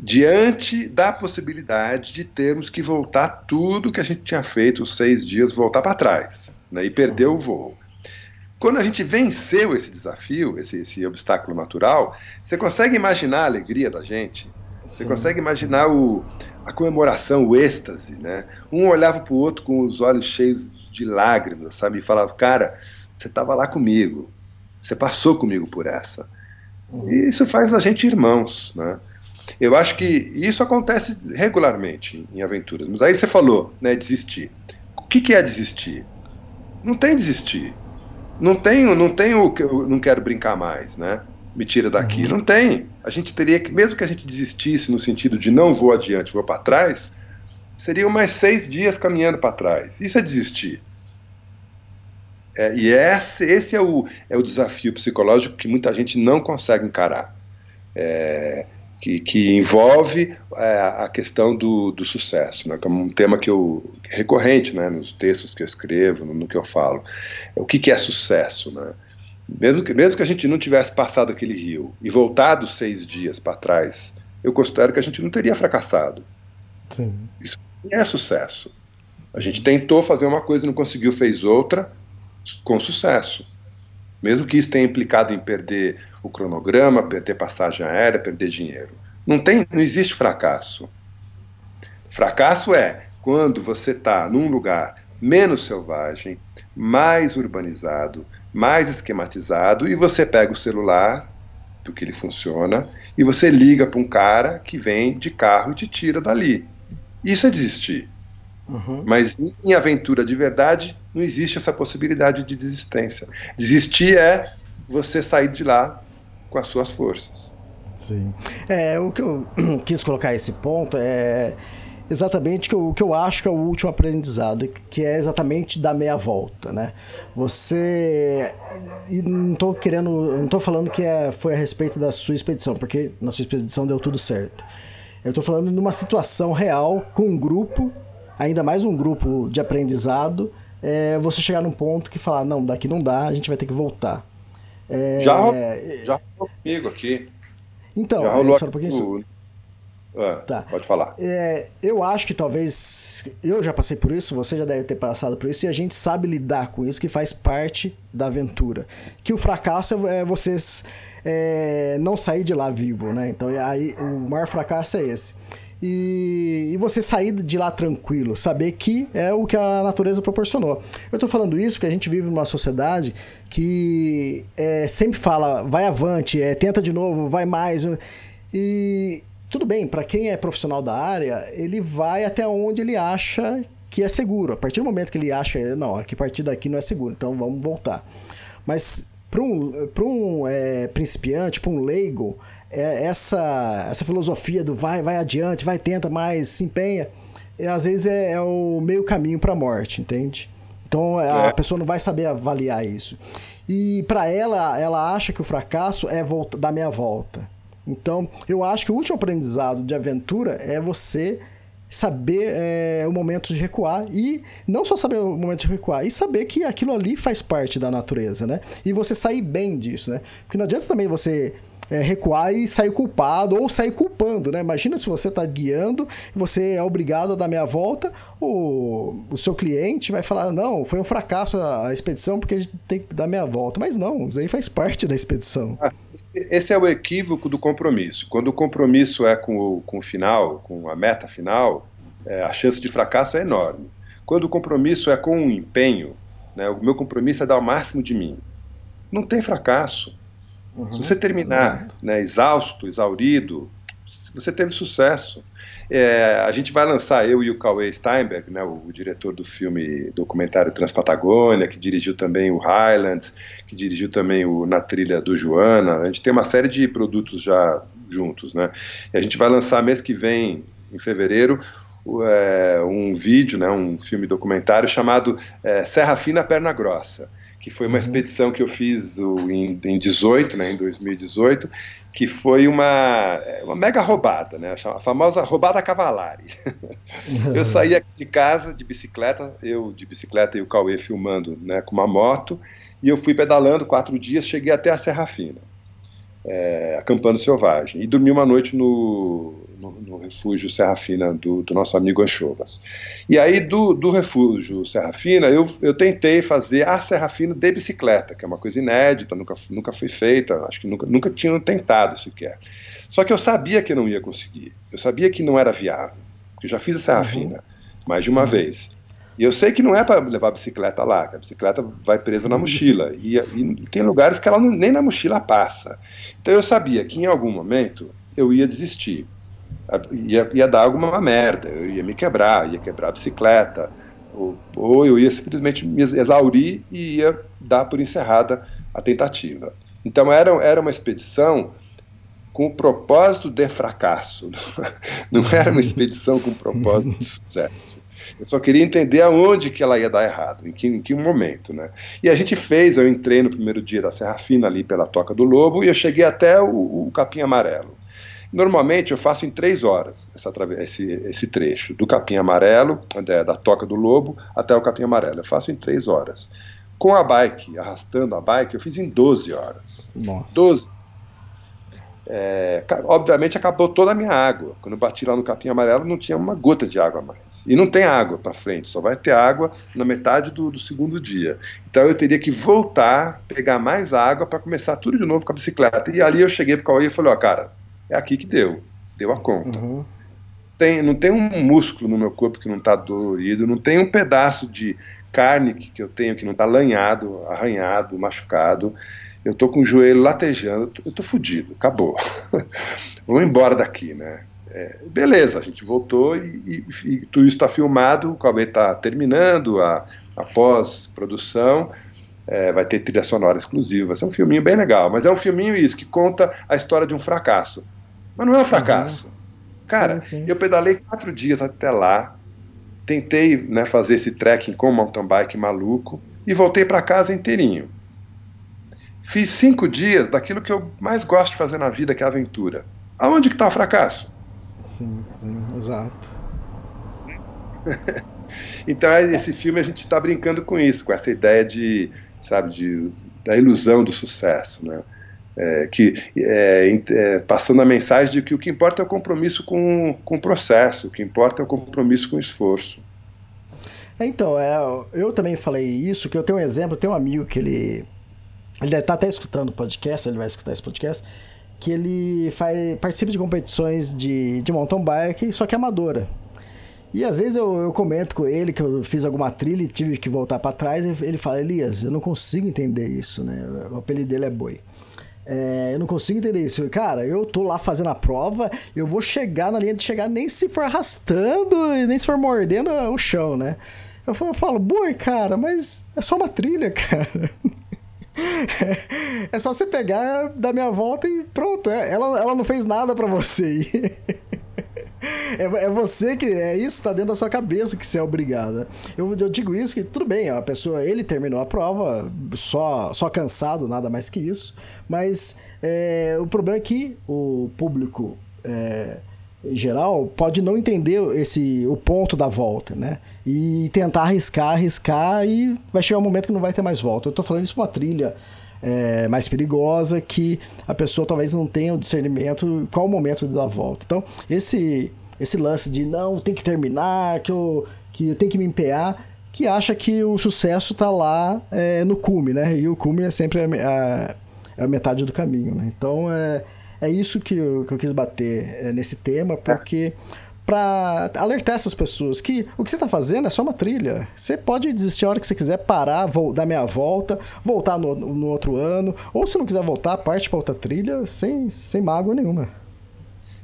Diante da possibilidade de termos que voltar tudo que a gente tinha feito os seis dias, voltar para trás né, e perder o voo. Quando a gente venceu esse desafio, esse, esse obstáculo natural, você consegue imaginar a alegria da gente? Você sim, consegue imaginar o, a comemoração, o êxtase, né? Um olhava para o outro com os olhos cheios de lágrimas, sabe? E falava, cara, você estava lá comigo, você passou comigo por essa. Uhum. E isso faz a gente irmãos, né? Eu acho que isso acontece regularmente em aventuras. Mas aí você falou, né, desistir. O que, que é desistir? Não tem desistir. Não tenho, não tenho que eu não quero brincar mais, né? Me tira daqui. Uhum. Não tem. A gente teria que, mesmo que a gente desistisse no sentido de não vou adiante, vou para trás, seriam mais seis dias caminhando para trás. Isso é desistir. É, e esse, esse é, o, é o desafio psicológico que muita gente não consegue encarar. É, que, que envolve é, a questão do, do sucesso, né, que é um tema que eu recorrente né, nos textos que eu escrevo, no, no que eu falo. O que, que é sucesso? Né? Mesmo, que, mesmo que a gente não tivesse passado aquele rio e voltado seis dias para trás, eu considero que a gente não teria fracassado. Sim. Isso é sucesso. A gente tentou fazer uma coisa e não conseguiu, fez outra com sucesso. Mesmo que isso tenha implicado em perder o cronograma, perder passagem aérea, perder dinheiro. Não, tem, não existe fracasso. Fracasso é quando você está num lugar menos selvagem, mais urbanizado, mais esquematizado, e você pega o celular, do que ele funciona, e você liga para um cara que vem de carro e te tira dali. Isso é desistir. Uhum. Mas em aventura de verdade, não existe essa possibilidade de desistência. Desistir é você sair de lá com as suas forças. Sim. É, o que eu *clears throat* quis colocar esse ponto é exatamente o que eu acho que é o último aprendizado, que é exatamente dar meia volta, né? Você e não estou querendo, não tô falando que é, foi a respeito da sua expedição, porque na sua expedição deu tudo certo. Eu estou falando numa situação real com um grupo, ainda mais um grupo de aprendizado, é, você chegar num ponto que falar, não, daqui não dá, a gente vai ter que voltar. É, já, já comigo aqui. Então, já rolou é, um pouquinho. Ah, tá. Pode falar. É, eu acho que talvez. Eu já passei por isso, você já deve ter passado por isso, e a gente sabe lidar com isso, que faz parte da aventura. Que o fracasso é vocês é, não sair de lá vivo, né? Então aí o maior fracasso é esse. E, e, você sair de lá tranquilo, saber que é o que a natureza proporcionou. Eu estou falando isso porque a gente vive numa sociedade que é, sempre fala, vai avante, é, tenta de novo, vai mais. E tudo bem, para quem é profissional da área, ele vai até onde ele acha que é seguro. A partir do momento que ele acha, não, a partir daqui não é seguro, então vamos voltar. Mas para um, pra um é, principiante, para um leigo, essa, essa filosofia do vai, vai adiante, vai, tenta mais, se empenha, é, às vezes é, é o meio caminho para a morte, entende? Então a é. pessoa não vai saber avaliar isso. E para ela, ela acha que o fracasso é volta, dar meia volta. Então, eu acho que o último aprendizado de aventura é você saber é, o momento de recuar e não só saber o momento de recuar, e saber que aquilo ali faz parte da natureza, né? E você sair bem disso, né? Porque não adianta também você é, recuar e sair culpado ou sair culpando, né? Imagina se você está guiando, você é obrigado a dar meia volta, o, o seu cliente vai falar: não, foi um fracasso a, a expedição porque a gente tem que dar meia volta. Mas não, isso aí faz parte da expedição. Ah, esse é o equívoco do compromisso. Quando o compromisso é com o, com o final, com a meta final, é, a chance de fracasso é enorme. Quando o compromisso é com o empenho, né, o meu compromisso é dar o máximo de mim, não tem fracasso. Uhum, Se você terminar né, exausto, exaurido, você teve sucesso. É, a gente vai lançar, eu e o Cauê Steinberg, né, o, o, diretor do filme documentário Transpatagônia, que dirigiu também o Highlands, que dirigiu também o Na Trilha do Joana. A gente tem uma série de produtos já juntos. Né? E a gente vai lançar mês que vem, em fevereiro, é, um vídeo, né, um filme documentário chamado é, Serra Fina Perna Grossa que foi uma uhum. expedição que eu fiz em, em 18, né, em 2018, que foi uma, uma mega roubada, né, a famosa roubada cavalari. *laughs* eu saí de casa de bicicleta, eu de bicicleta e o Cauê filmando né, com uma moto, e eu fui pedalando quatro dias, cheguei até a Serra Fina é, acampando selvagem. E dormi uma noite no, no, no refúgio Serra Fina do, do, nosso amigo Anchovas. E aí, do, do refúgio Serra Fina, eu, eu tentei fazer a Serra Fina de bicicleta, que é uma coisa inédita, nunca, nunca foi feita, acho que nunca, nunca tinham tentado sequer. Só que eu sabia que não ia conseguir, eu sabia que não era viável, porque eu já fiz a Serra uhum. Fina mais de uma Sim. vez. E eu sei que não é para levar a bicicleta lá, que a bicicleta vai presa na mochila. E, e tem lugares que ela não, nem na mochila passa. Então eu sabia que em algum momento eu ia desistir. Ia, ia dar alguma merda, eu ia me quebrar, ia quebrar a bicicleta, ou, ou eu ia simplesmente me exaurir e ia dar por encerrada a tentativa. Então era, era uma expedição com o propósito de fracasso, *laughs* não era uma expedição com propósito de sucesso. Eu só queria entender aonde que ela ia dar errado, em que, em que momento, né? E a gente fez, eu entrei no primeiro dia da Serra Fina ali pela Toca do Lobo e eu cheguei até o, o Capim Amarelo. Normalmente eu faço em três horas essa, esse, esse trecho, do Capim Amarelo, da, da Toca do Lobo, até o Capim Amarelo. Eu faço em três horas. Com a bike, arrastando a bike, eu fiz em 12 horas. Nossa. 12 é, obviamente acabou toda a minha água. Quando eu bati lá no capim amarelo, não tinha uma gota de água mais. E não tem água para frente, só vai ter água na metade do, do, segundo dia. Então eu teria que voltar, pegar mais água para começar tudo de novo com a bicicleta. E ali eu cheguei para o Cauê e falei: Ó, cara, é aqui que deu, deu a conta. Uhum. Tem, não tem um músculo no meu corpo que não está dolorido, não tem um pedaço de carne que, que eu tenho que não está lanhado, arranhado, machucado eu tô com o joelho latejando, eu tô fudido, acabou. *laughs* Vamos embora daqui, né? é, beleza, a gente voltou e, e, e tudo isso está filmado, o Cauê está terminando a, a pós-produção, é, vai ter trilha sonora exclusiva, vai ser um filminho bem legal, mas é um filminho isso, que conta a história de um fracasso. Mas não é um fracasso. Uhum. Cara, sim, sim. eu pedalei quatro dias até lá, tentei né, fazer esse trekking com mountain bike maluco e voltei para casa inteirinho. Fiz cinco dias daquilo que eu mais gosto de fazer na vida, que é a aventura. Aonde que está o fracasso? Sim, sim, exato. *laughs* então, esse filme a gente está brincando com isso, com essa ideia de, sabe, de, da ilusão do sucesso, né? É, que é, é, passando a mensagem de que o que importa é o compromisso com, com o processo, o que importa é o compromisso com o esforço. É, então, é, eu também falei isso, que eu tenho um exemplo, tenho um amigo que ele ele deve tá até escutando o podcast, ele vai escutar esse podcast, que ele faz, participa de competições de, de mountain bike, só que amadora. E às vezes eu, eu comento com ele que eu fiz alguma trilha e tive que voltar para trás, e ele fala, Elias, eu não consigo entender isso, né? O apelido dele é Boi. É, eu não consigo entender isso. Cara, eu tô lá fazendo a prova, eu vou chegar na linha de chegar nem se for arrastando, nem se for mordendo o chão, né? Eu falo, eu falo boi, cara, mas é só uma trilha, *laughs* cara. É só você pegar, dar minha volta e pronto. É, ela, ela não fez nada para você. *laughs* É, é, você que. É isso tá dentro da sua cabeça que você é obrigado. Eu, eu digo isso que tudo bem, a pessoa. Ele terminou a prova só, só cansado, nada mais que isso. Mas é, o problema é que o público. É, geral, pode não entender esse, o ponto da volta, né? E tentar arriscar, arriscar e vai chegar um momento que não vai ter mais volta. Eu tô falando isso uma trilha é, mais perigosa que a pessoa talvez não tenha o discernimento qual o momento de dar a volta. Então, esse, esse lance de não, tem que terminar, que eu, que eu tenho que me empenhar, que acha que o sucesso está lá é, no cume, né? E o cume é sempre a, a, a metade do caminho, né? Então, é é isso que eu, que eu quis bater é, nesse tema, porque para alertar essas pessoas que o que você está fazendo é só uma trilha. Você pode desistir a hora que você quiser, parar, vou, dar meia volta, voltar no, no outro ano, ou se não quiser voltar, parte para outra trilha sem, sem mágoa nenhuma.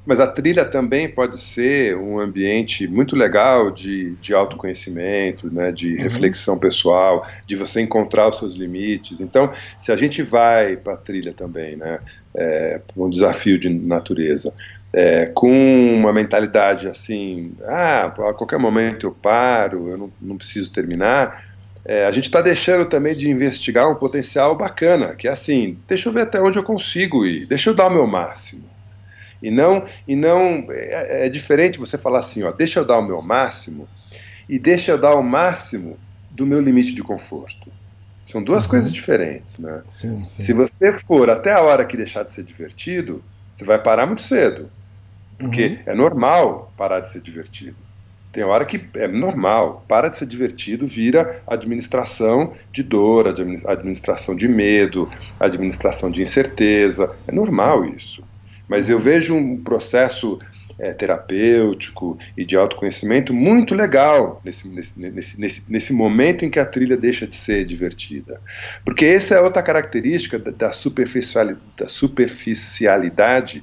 Mas a trilha também pode ser um ambiente muito legal de, de autoconhecimento, né, de uhum. reflexão pessoal, de você encontrar os seus limites. Então, se a gente vai para a trilha também, né, é, um desafio de natureza, é, com uma mentalidade assim, ah, a qualquer momento eu paro, eu não, não preciso terminar, é, a gente está deixando também de investigar um potencial bacana, que é assim, deixa eu ver até onde eu consigo ir, deixa eu dar o meu máximo. E não, e não é, é diferente você falar assim, ó, deixa eu dar o meu máximo e deixa eu dar o máximo do meu limite de conforto. São duas uhum. coisas diferentes, né? Sim, sim. Se você for até a hora que deixar de ser divertido, você vai parar muito cedo. Porque uhum. é normal parar de ser divertido. Tem hora que é normal, para de ser divertido, vira administração de dor, administração de medo, administração de incerteza. É normal Sim. isso. Mas eu vejo um processo é, terapêutico e de autoconhecimento muito legal nesse, nesse, nesse, nesse, momento em que a trilha deixa de ser divertida. Porque essa é outra característica da, da, superficialidade,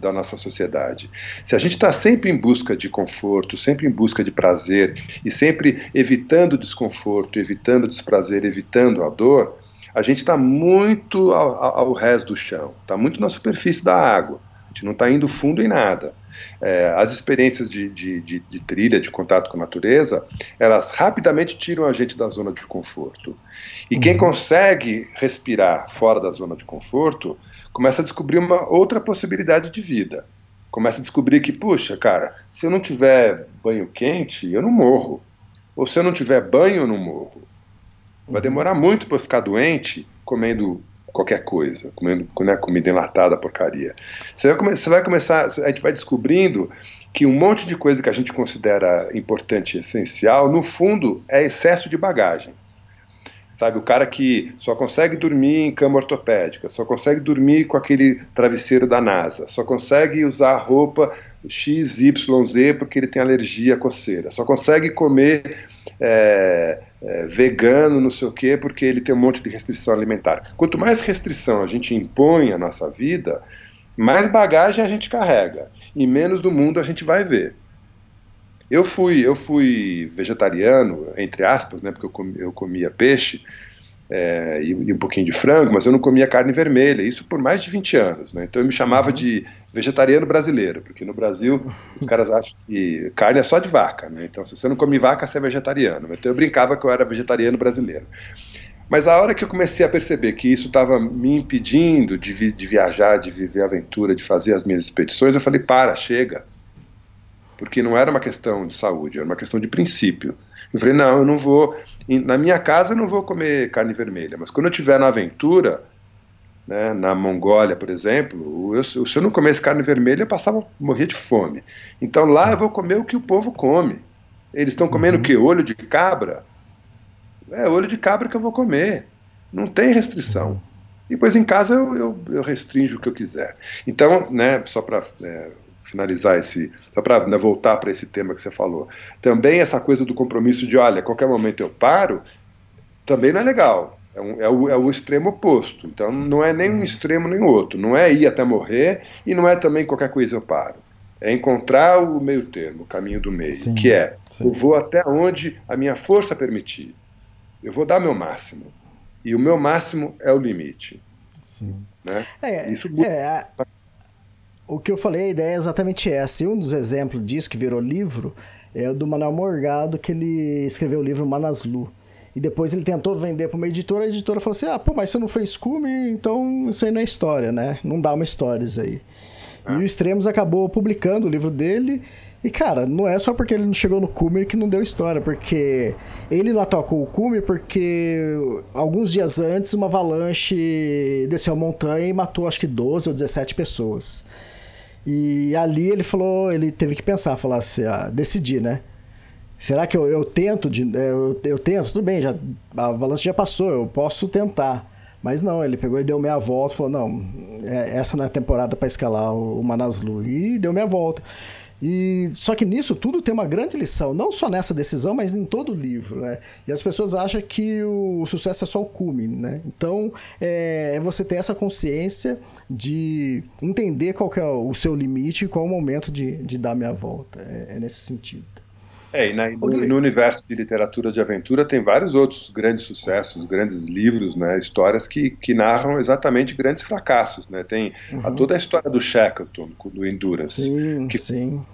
da nossa sociedade. Se a gente está sempre em busca de conforto, sempre em busca de prazer e sempre evitando desconforto, evitando desprazer, evitando a dor, a gente está muito ao, ao resto do chão, está muito na superfície da água. A gente não está indo fundo em nada. É, as experiências de, de, de, de, trilha, de contato com a natureza, elas rapidamente tiram a gente da zona de conforto. E quem uhum. consegue respirar fora da zona de conforto, começa a descobrir uma outra possibilidade de vida. Começa a descobrir que, puxa, cara, se eu não tiver banho quente, eu não morro. Ou se eu não tiver banho, eu não morro. Vai uhum. demorar muito para eu ficar doente comendo qualquer coisa, comendo né, comida enlatada, porcaria. Você vai, você vai começar, a gente vai descobrindo que um monte de coisa que a gente considera importante e essencial, no fundo, é excesso de bagagem. Sabe, o cara que só consegue dormir em cama ortopédica, só consegue dormir com aquele travesseiro da NASA, só consegue usar roupa XYZ porque ele tem alergia à coceira, só consegue comer é, é, vegano, não sei o quê, porque ele tem um monte de restrição alimentar. Quanto mais restrição a gente impõe à nossa vida, mais bagagem a gente carrega e menos do mundo a gente vai ver. Eu fui, eu fui vegetariano, entre aspas, né, porque eu, eu comia peixe é, e, e, um pouquinho de frango, mas eu não comia carne vermelha, isso por mais de 20 anos. Né? Então eu me chamava uhum. de vegetariano brasileiro, porque no Brasil os caras acham que carne é só de vaca. Né? Então se você não come vaca, você é vegetariano. Então eu brincava que eu era vegetariano brasileiro. Mas a hora que eu comecei a perceber que isso estava me impedindo de, vi de, viajar, de viver aventura, de fazer as minhas expedições, eu falei: para, chega. Porque não era uma questão de saúde, era uma questão de princípio. Eu falei: não, eu não vou. Na minha casa eu não vou comer carne vermelha, mas quando eu estiver na aventura, né, na Mongólia, por exemplo, eu, se eu não comesse carne vermelha, eu passava, morrer de fome. Então lá eu vou comer o que o povo come. Eles estão comendo uhum. o que? Olho de cabra? É olho de cabra que eu vou comer. Não tem restrição. E depois em casa eu, eu, eu restringo o que eu quiser. Então, né, só para é, finalizar esse, só para né, voltar para esse tema que você falou, também essa coisa do compromisso de, olha, a qualquer momento eu paro, também não é legal. É, um, é, o, é o extremo oposto. Então não é nem um extremo nem outro. Não é ir até morrer e não é também qualquer coisa eu paro. É encontrar o meio termo, o caminho do meio, sim, que é sim. eu vou até onde a minha força permitir. Eu vou dar meu máximo. E o meu máximo é o limite. Sim. Né? É, Isso é, o que eu falei, a ideia é exatamente essa. E um dos exemplos disso, que virou livro, é o do Manuel Morgado, que ele escreveu o livro Manaslu. E depois ele tentou vender para uma editora, a editora falou assim: ah, pô, mas você não fez cume, então isso aí não é história, né? Não dá uma história isso aí. E o Extremos acabou publicando o livro dele e, cara, não é só porque ele não chegou no cume que não deu história, porque ele não atacou o cume porque alguns dias antes uma avalanche desceu a montanha e matou acho que 12 ou 17 pessoas. E ali ele falou, ele teve que pensar, falar assim, ah, decidir, né? Será que eu, eu tento de. É, eu, eu tento, tudo bem, já, a avalanche já passou, eu posso tentar. Mas não, ele pegou e deu meia volta, falou, não, é, essa não é a temporada para escalar o Manaslu. E deu meia volta. E só que nisso tudo tem uma grande lição, não só nessa decisão, mas em todo o livro, né? E as pessoas acham que o sucesso é só o cume, né? Então é, é você ter essa consciência de entender qual é o seu limite e qual é o momento de, de dar minha volta. É, é nesse sentido. É, e na, no, no, universo de literatura de aventura tem vários outros grandes sucessos, grandes livros, né, histórias que, que narram exatamente grandes fracassos. Né? Tem uhum. a, toda a história do Shackleton, do Endurance. Sim, que, sim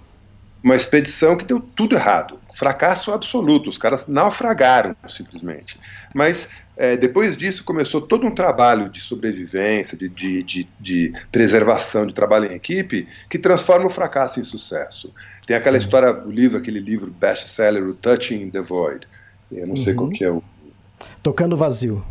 uma expedição que deu tudo errado, fracasso absoluto, os caras naufragaram simplesmente. Mas é, depois disso começou todo um trabalho de sobrevivência, de, de, de, de, preservação, de trabalho em equipe, que transforma o fracasso em sucesso. Tem aquela Sim. história, o livro, aquele livro best-seller, o Touching the Void. Eu não uhum. sei qual uhum. que é o... Tocando Vazio.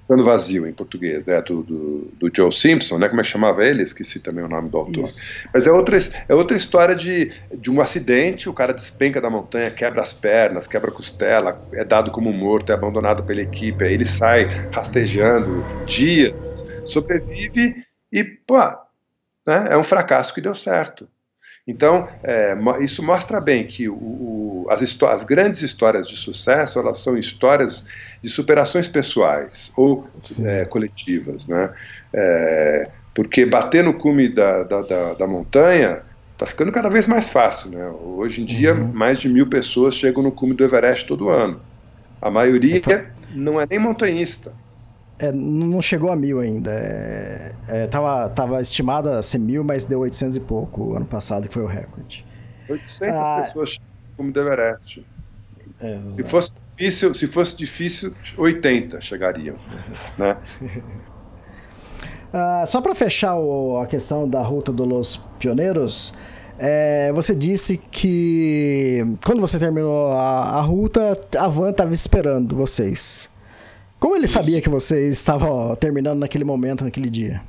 Ficando Vazio, em português, é do, do, do, Joe Simpson, né? Como é que chamava ele? Esqueci também o nome do autor. Isso. Mas é outra, é outra história de, de um acidente, o cara despenca da montanha, quebra as pernas, quebra a costela, é dado como morto, é abandonado pela equipe, aí ele sai rastejando dias, sobrevive e, pô, né? é um fracasso que deu certo. Então, é, isso mostra bem que o, o, as, as, grandes histórias de sucesso, elas são histórias de superações pessoais ou é, coletivas, né? É, porque bater no cume da, da, da, da montanha está ficando cada vez mais fácil, né? Hoje em dia, uhum. mais de mil pessoas chegam no cume do Everest todo ano. A maioria é não é nem montanhista. É, não chegou a mil ainda. É, é, tava, tava estimada a ser mil, mas deu 800 e pouco ano passado, que foi o recorde. 800 ah, pessoas cume do Everest. se fosse difícil, se fosse difícil, 80 chegariam, né? Uh, *laughs* só para fechar o, a questão da ruta dos pioneiros, é, você disse que quando você terminou a, a ruta, a van estava esperando vocês. Como ele sabia que vocês estavam terminando naquele momento, naquele dia?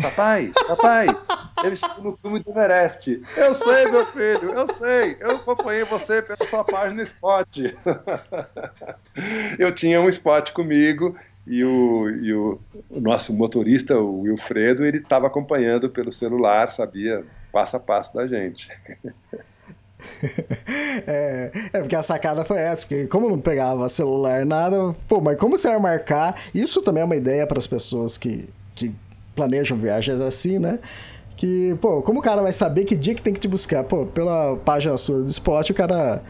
Papai, papai, ele estou no cume do Everest. Eu sei, meu filho, eu sei. Eu acompanhei você pela sua página Spot. eu tinha um Spot comigo e o, e o, o nosso motorista, o Wilfredo, ele estava acompanhando pelo celular, sabia passo a passo da gente. *laughs* É, é, porque a sacada foi essa, porque como não pegava celular, nada, pô, mas como você vai marcar? Isso também é uma ideia para as pessoas que, que planejam viagens assim, né? Que, pô, como o cara vai saber que dia que tem que te buscar? Pô, pela página sua do Spot, o cara.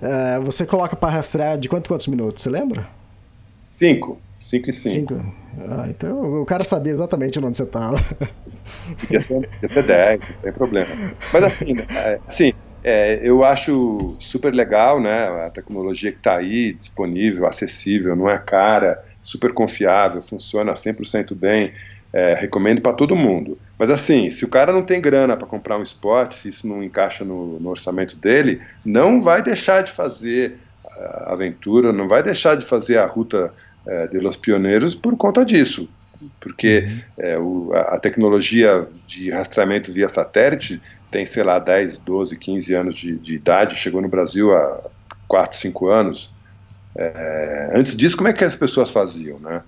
É, você coloca para rastrear de quantos, quantos minutos, você lembra? Cinco. Cinco e cinco. cinco. Ah, então o cara sabia exatamente onde você estava. Podia ser, podia ser 10, não tem problema. Mas assim, *laughs* é, assim é, eu acho super legal, né? A tecnologia que está aí, disponível, acessível, não é cara, super confiável, funciona 100% bem. É, recomendo para todo mundo. Mas assim, se o cara não tem grana para comprar um esporte, se isso não encaixa no, no, orçamento dele, não vai deixar de fazer a aventura, não vai deixar de fazer a ruta é, de Los Pioneiros por conta disso. Porque uhum. é, o, a, a tecnologia de rastreamento via satélite tem, sei lá, 10, 12, 15 anos de, de idade, chegou no Brasil há 4, 5 anos. É, antes disso, como é que as pessoas faziam, né?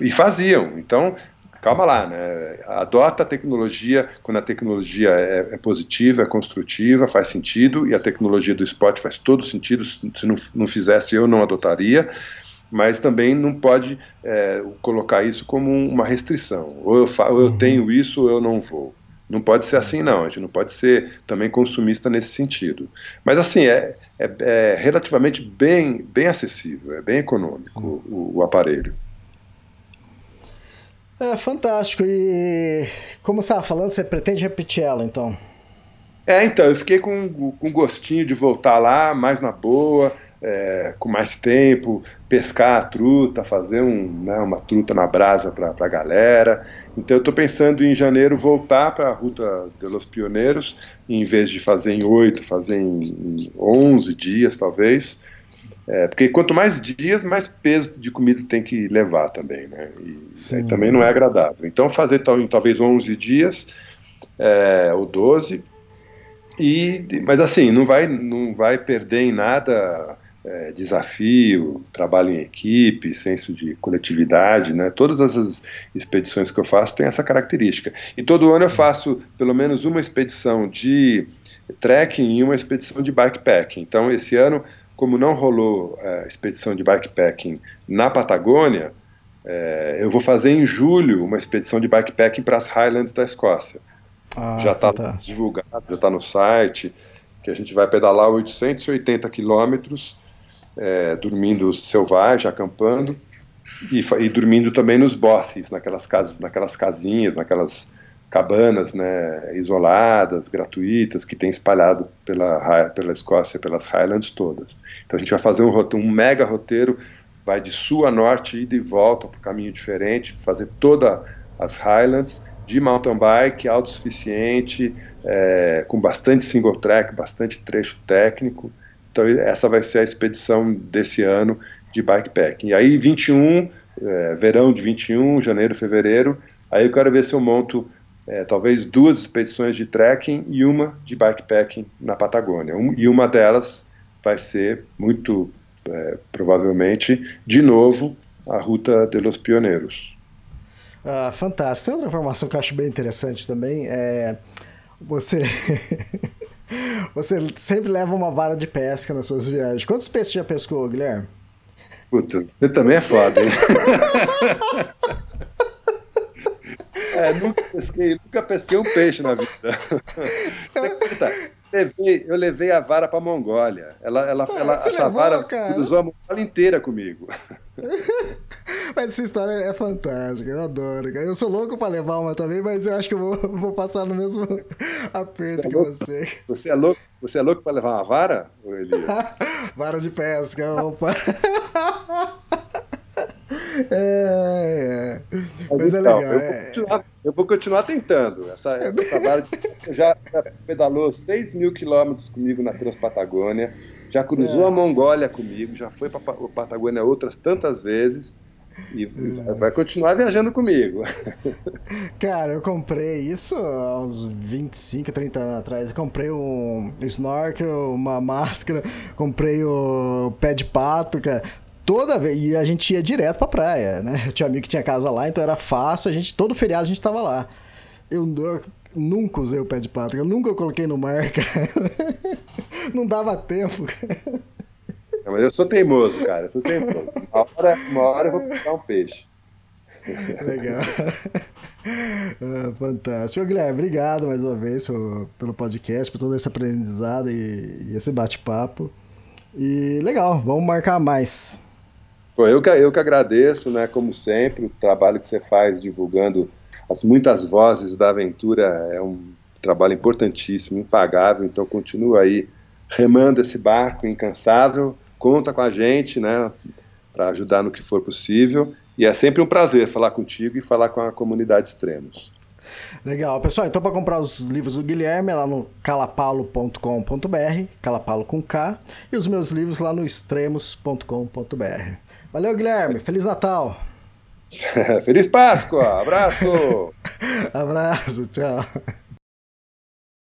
E faziam. Então, calma lá, né? Adota a tecnologia quando a tecnologia é, é, positiva, é construtiva, faz sentido, e a tecnologia do esporte faz todo sentido. Se não, não fizesse, eu não adotaria. Mas também não pode é, colocar isso como uma restrição. Ou eu, ou eu uhum. tenho isso ou eu não vou. Não pode ser assim, não. A gente não pode ser também consumista nesse sentido. Mas, assim, é, é, é relativamente bem, bem acessível, é bem econômico o, o, aparelho. É fantástico. E como você estava falando, você pretende repetir ela, então? É, então, eu fiquei com, com gostinho de voltar lá, mais na boa, é, com mais tempo, pescar a truta, fazer um, né, uma truta na brasa para a galera. Então eu estou pensando em janeiro voltar para a Ruta de los Pioneiros, em vez de fazer em oito, fazer em, 11 dias talvez. É, porque quanto mais dias, mais peso de comida tem que levar também, né? E sim, também não é agradável. Então fazer tal, talvez 11 dias é, ou 12, e, mas assim, não vai, não vai perder em nada é, desafio, trabalho em equipe, senso de coletividade, né? Todas essas expedições que eu faço têm essa característica. E todo ano eu faço pelo menos uma expedição de trekking e uma expedição de bikepacking. Então, esse ano, como não rolou é, expedição de bikepacking na Patagônia, é, eu vou fazer em julho uma expedição de bikepacking para as Highlands da Escócia. Ah, já está divulgado, já está no site, que a gente vai pedalar 880 quilômetros é, dormindo selvagem, acampando, e, e, dormindo também nos bosses, naquelas casas, naquelas casinhas, naquelas cabanas, né, isoladas, gratuitas, que tem espalhado pela, pela Escócia, pelas Highlands todas. Então a gente vai fazer um, um mega roteiro, vai de sul a norte, ida e volta por caminho diferente, fazer todas as Highlands de mountain bike, autossuficiente, é, com bastante single track, bastante trecho técnico, então essa vai ser a expedição desse ano de bikepacking. E aí 21, é, verão de 21, janeiro, fevereiro, aí eu quero ver se eu monto é, talvez duas expedições de trekking e uma de bikepacking na Patagônia. Um, e uma delas vai ser muito é, provavelmente de novo a Ruta de los Pioneiros. Ah, fantástico. Tem outra informação que eu acho bem interessante também. É você *laughs* Você sempre leva uma vara de pesca nas suas viagens. Quantos peixes já pescou, Guilherme? Puta, você também é foda, hein? *laughs* é, nunca pesquei, nunca pesquei um peixe na vida. *laughs* levei, eu levei a vara para Mongólia. Ela, ela, ela essa levou, vara cara? cruzou a Mongólia inteira comigo. *laughs* mas essa história é fantástica, eu adoro, cara. Eu sou louco para levar uma também, mas eu acho que eu vou, *laughs* vou passar no mesmo *laughs* aperto você é que você. Você é louco, você é louco para levar uma vara, vara de pesca, opa. *laughs* É, é. Mas, é então, é legal. Eu vou, é. continuar, eu vou continuar tentando. Essa, essa vara *laughs* já, pedalou 6 mil quilômetros comigo na Transpatagônia, já cruzou é. a Mongólia comigo, já foi para a Patagônia outras tantas vezes. E é. vai continuar viajando comigo. *laughs* Cara, eu comprei isso há uns 25, 30 anos atrás. Eu comprei um snorkel, uma máscara, comprei o pé de pato, cara toda vez. E a gente ia direto pra praia, né? Eu tinha amigo que tinha casa lá, então era fácil. A gente, todo feriado a gente tava lá. Eu, eu nunca usei o pé de pato, eu nunca coloquei no mar, *laughs* cara. Não dava tempo, cara. Não, mas eu sou teimoso, cara. Eu sou teimoso. Uma hora, uma hora eu vou pegar um peixe. Legal. Ah, fantástico. Guilherme, obrigado mais uma vez pelo podcast, por todo esse aprendizado e, e esse bate-papo. E legal, vamos marcar mais. Eu, que, eu que agradeço, né, como sempre, o trabalho que você faz divulgando as muitas vozes da aventura é um trabalho importantíssimo, impagável, então continua aí remando esse barco incansável, conta com a gente, né, para ajudar no que for possível, e é sempre um prazer falar contigo e falar com a comunidade Extremos. Legal, pessoal. Então, para comprar os livros do Guilherme, é lá no calapalo.com.br, calapalo com K, e os meus livros lá no extremos.com.br. Valeu, Guilherme. Feliz Natal. *laughs* Feliz Páscoa. Abraço. *laughs* Abraço. Tchau.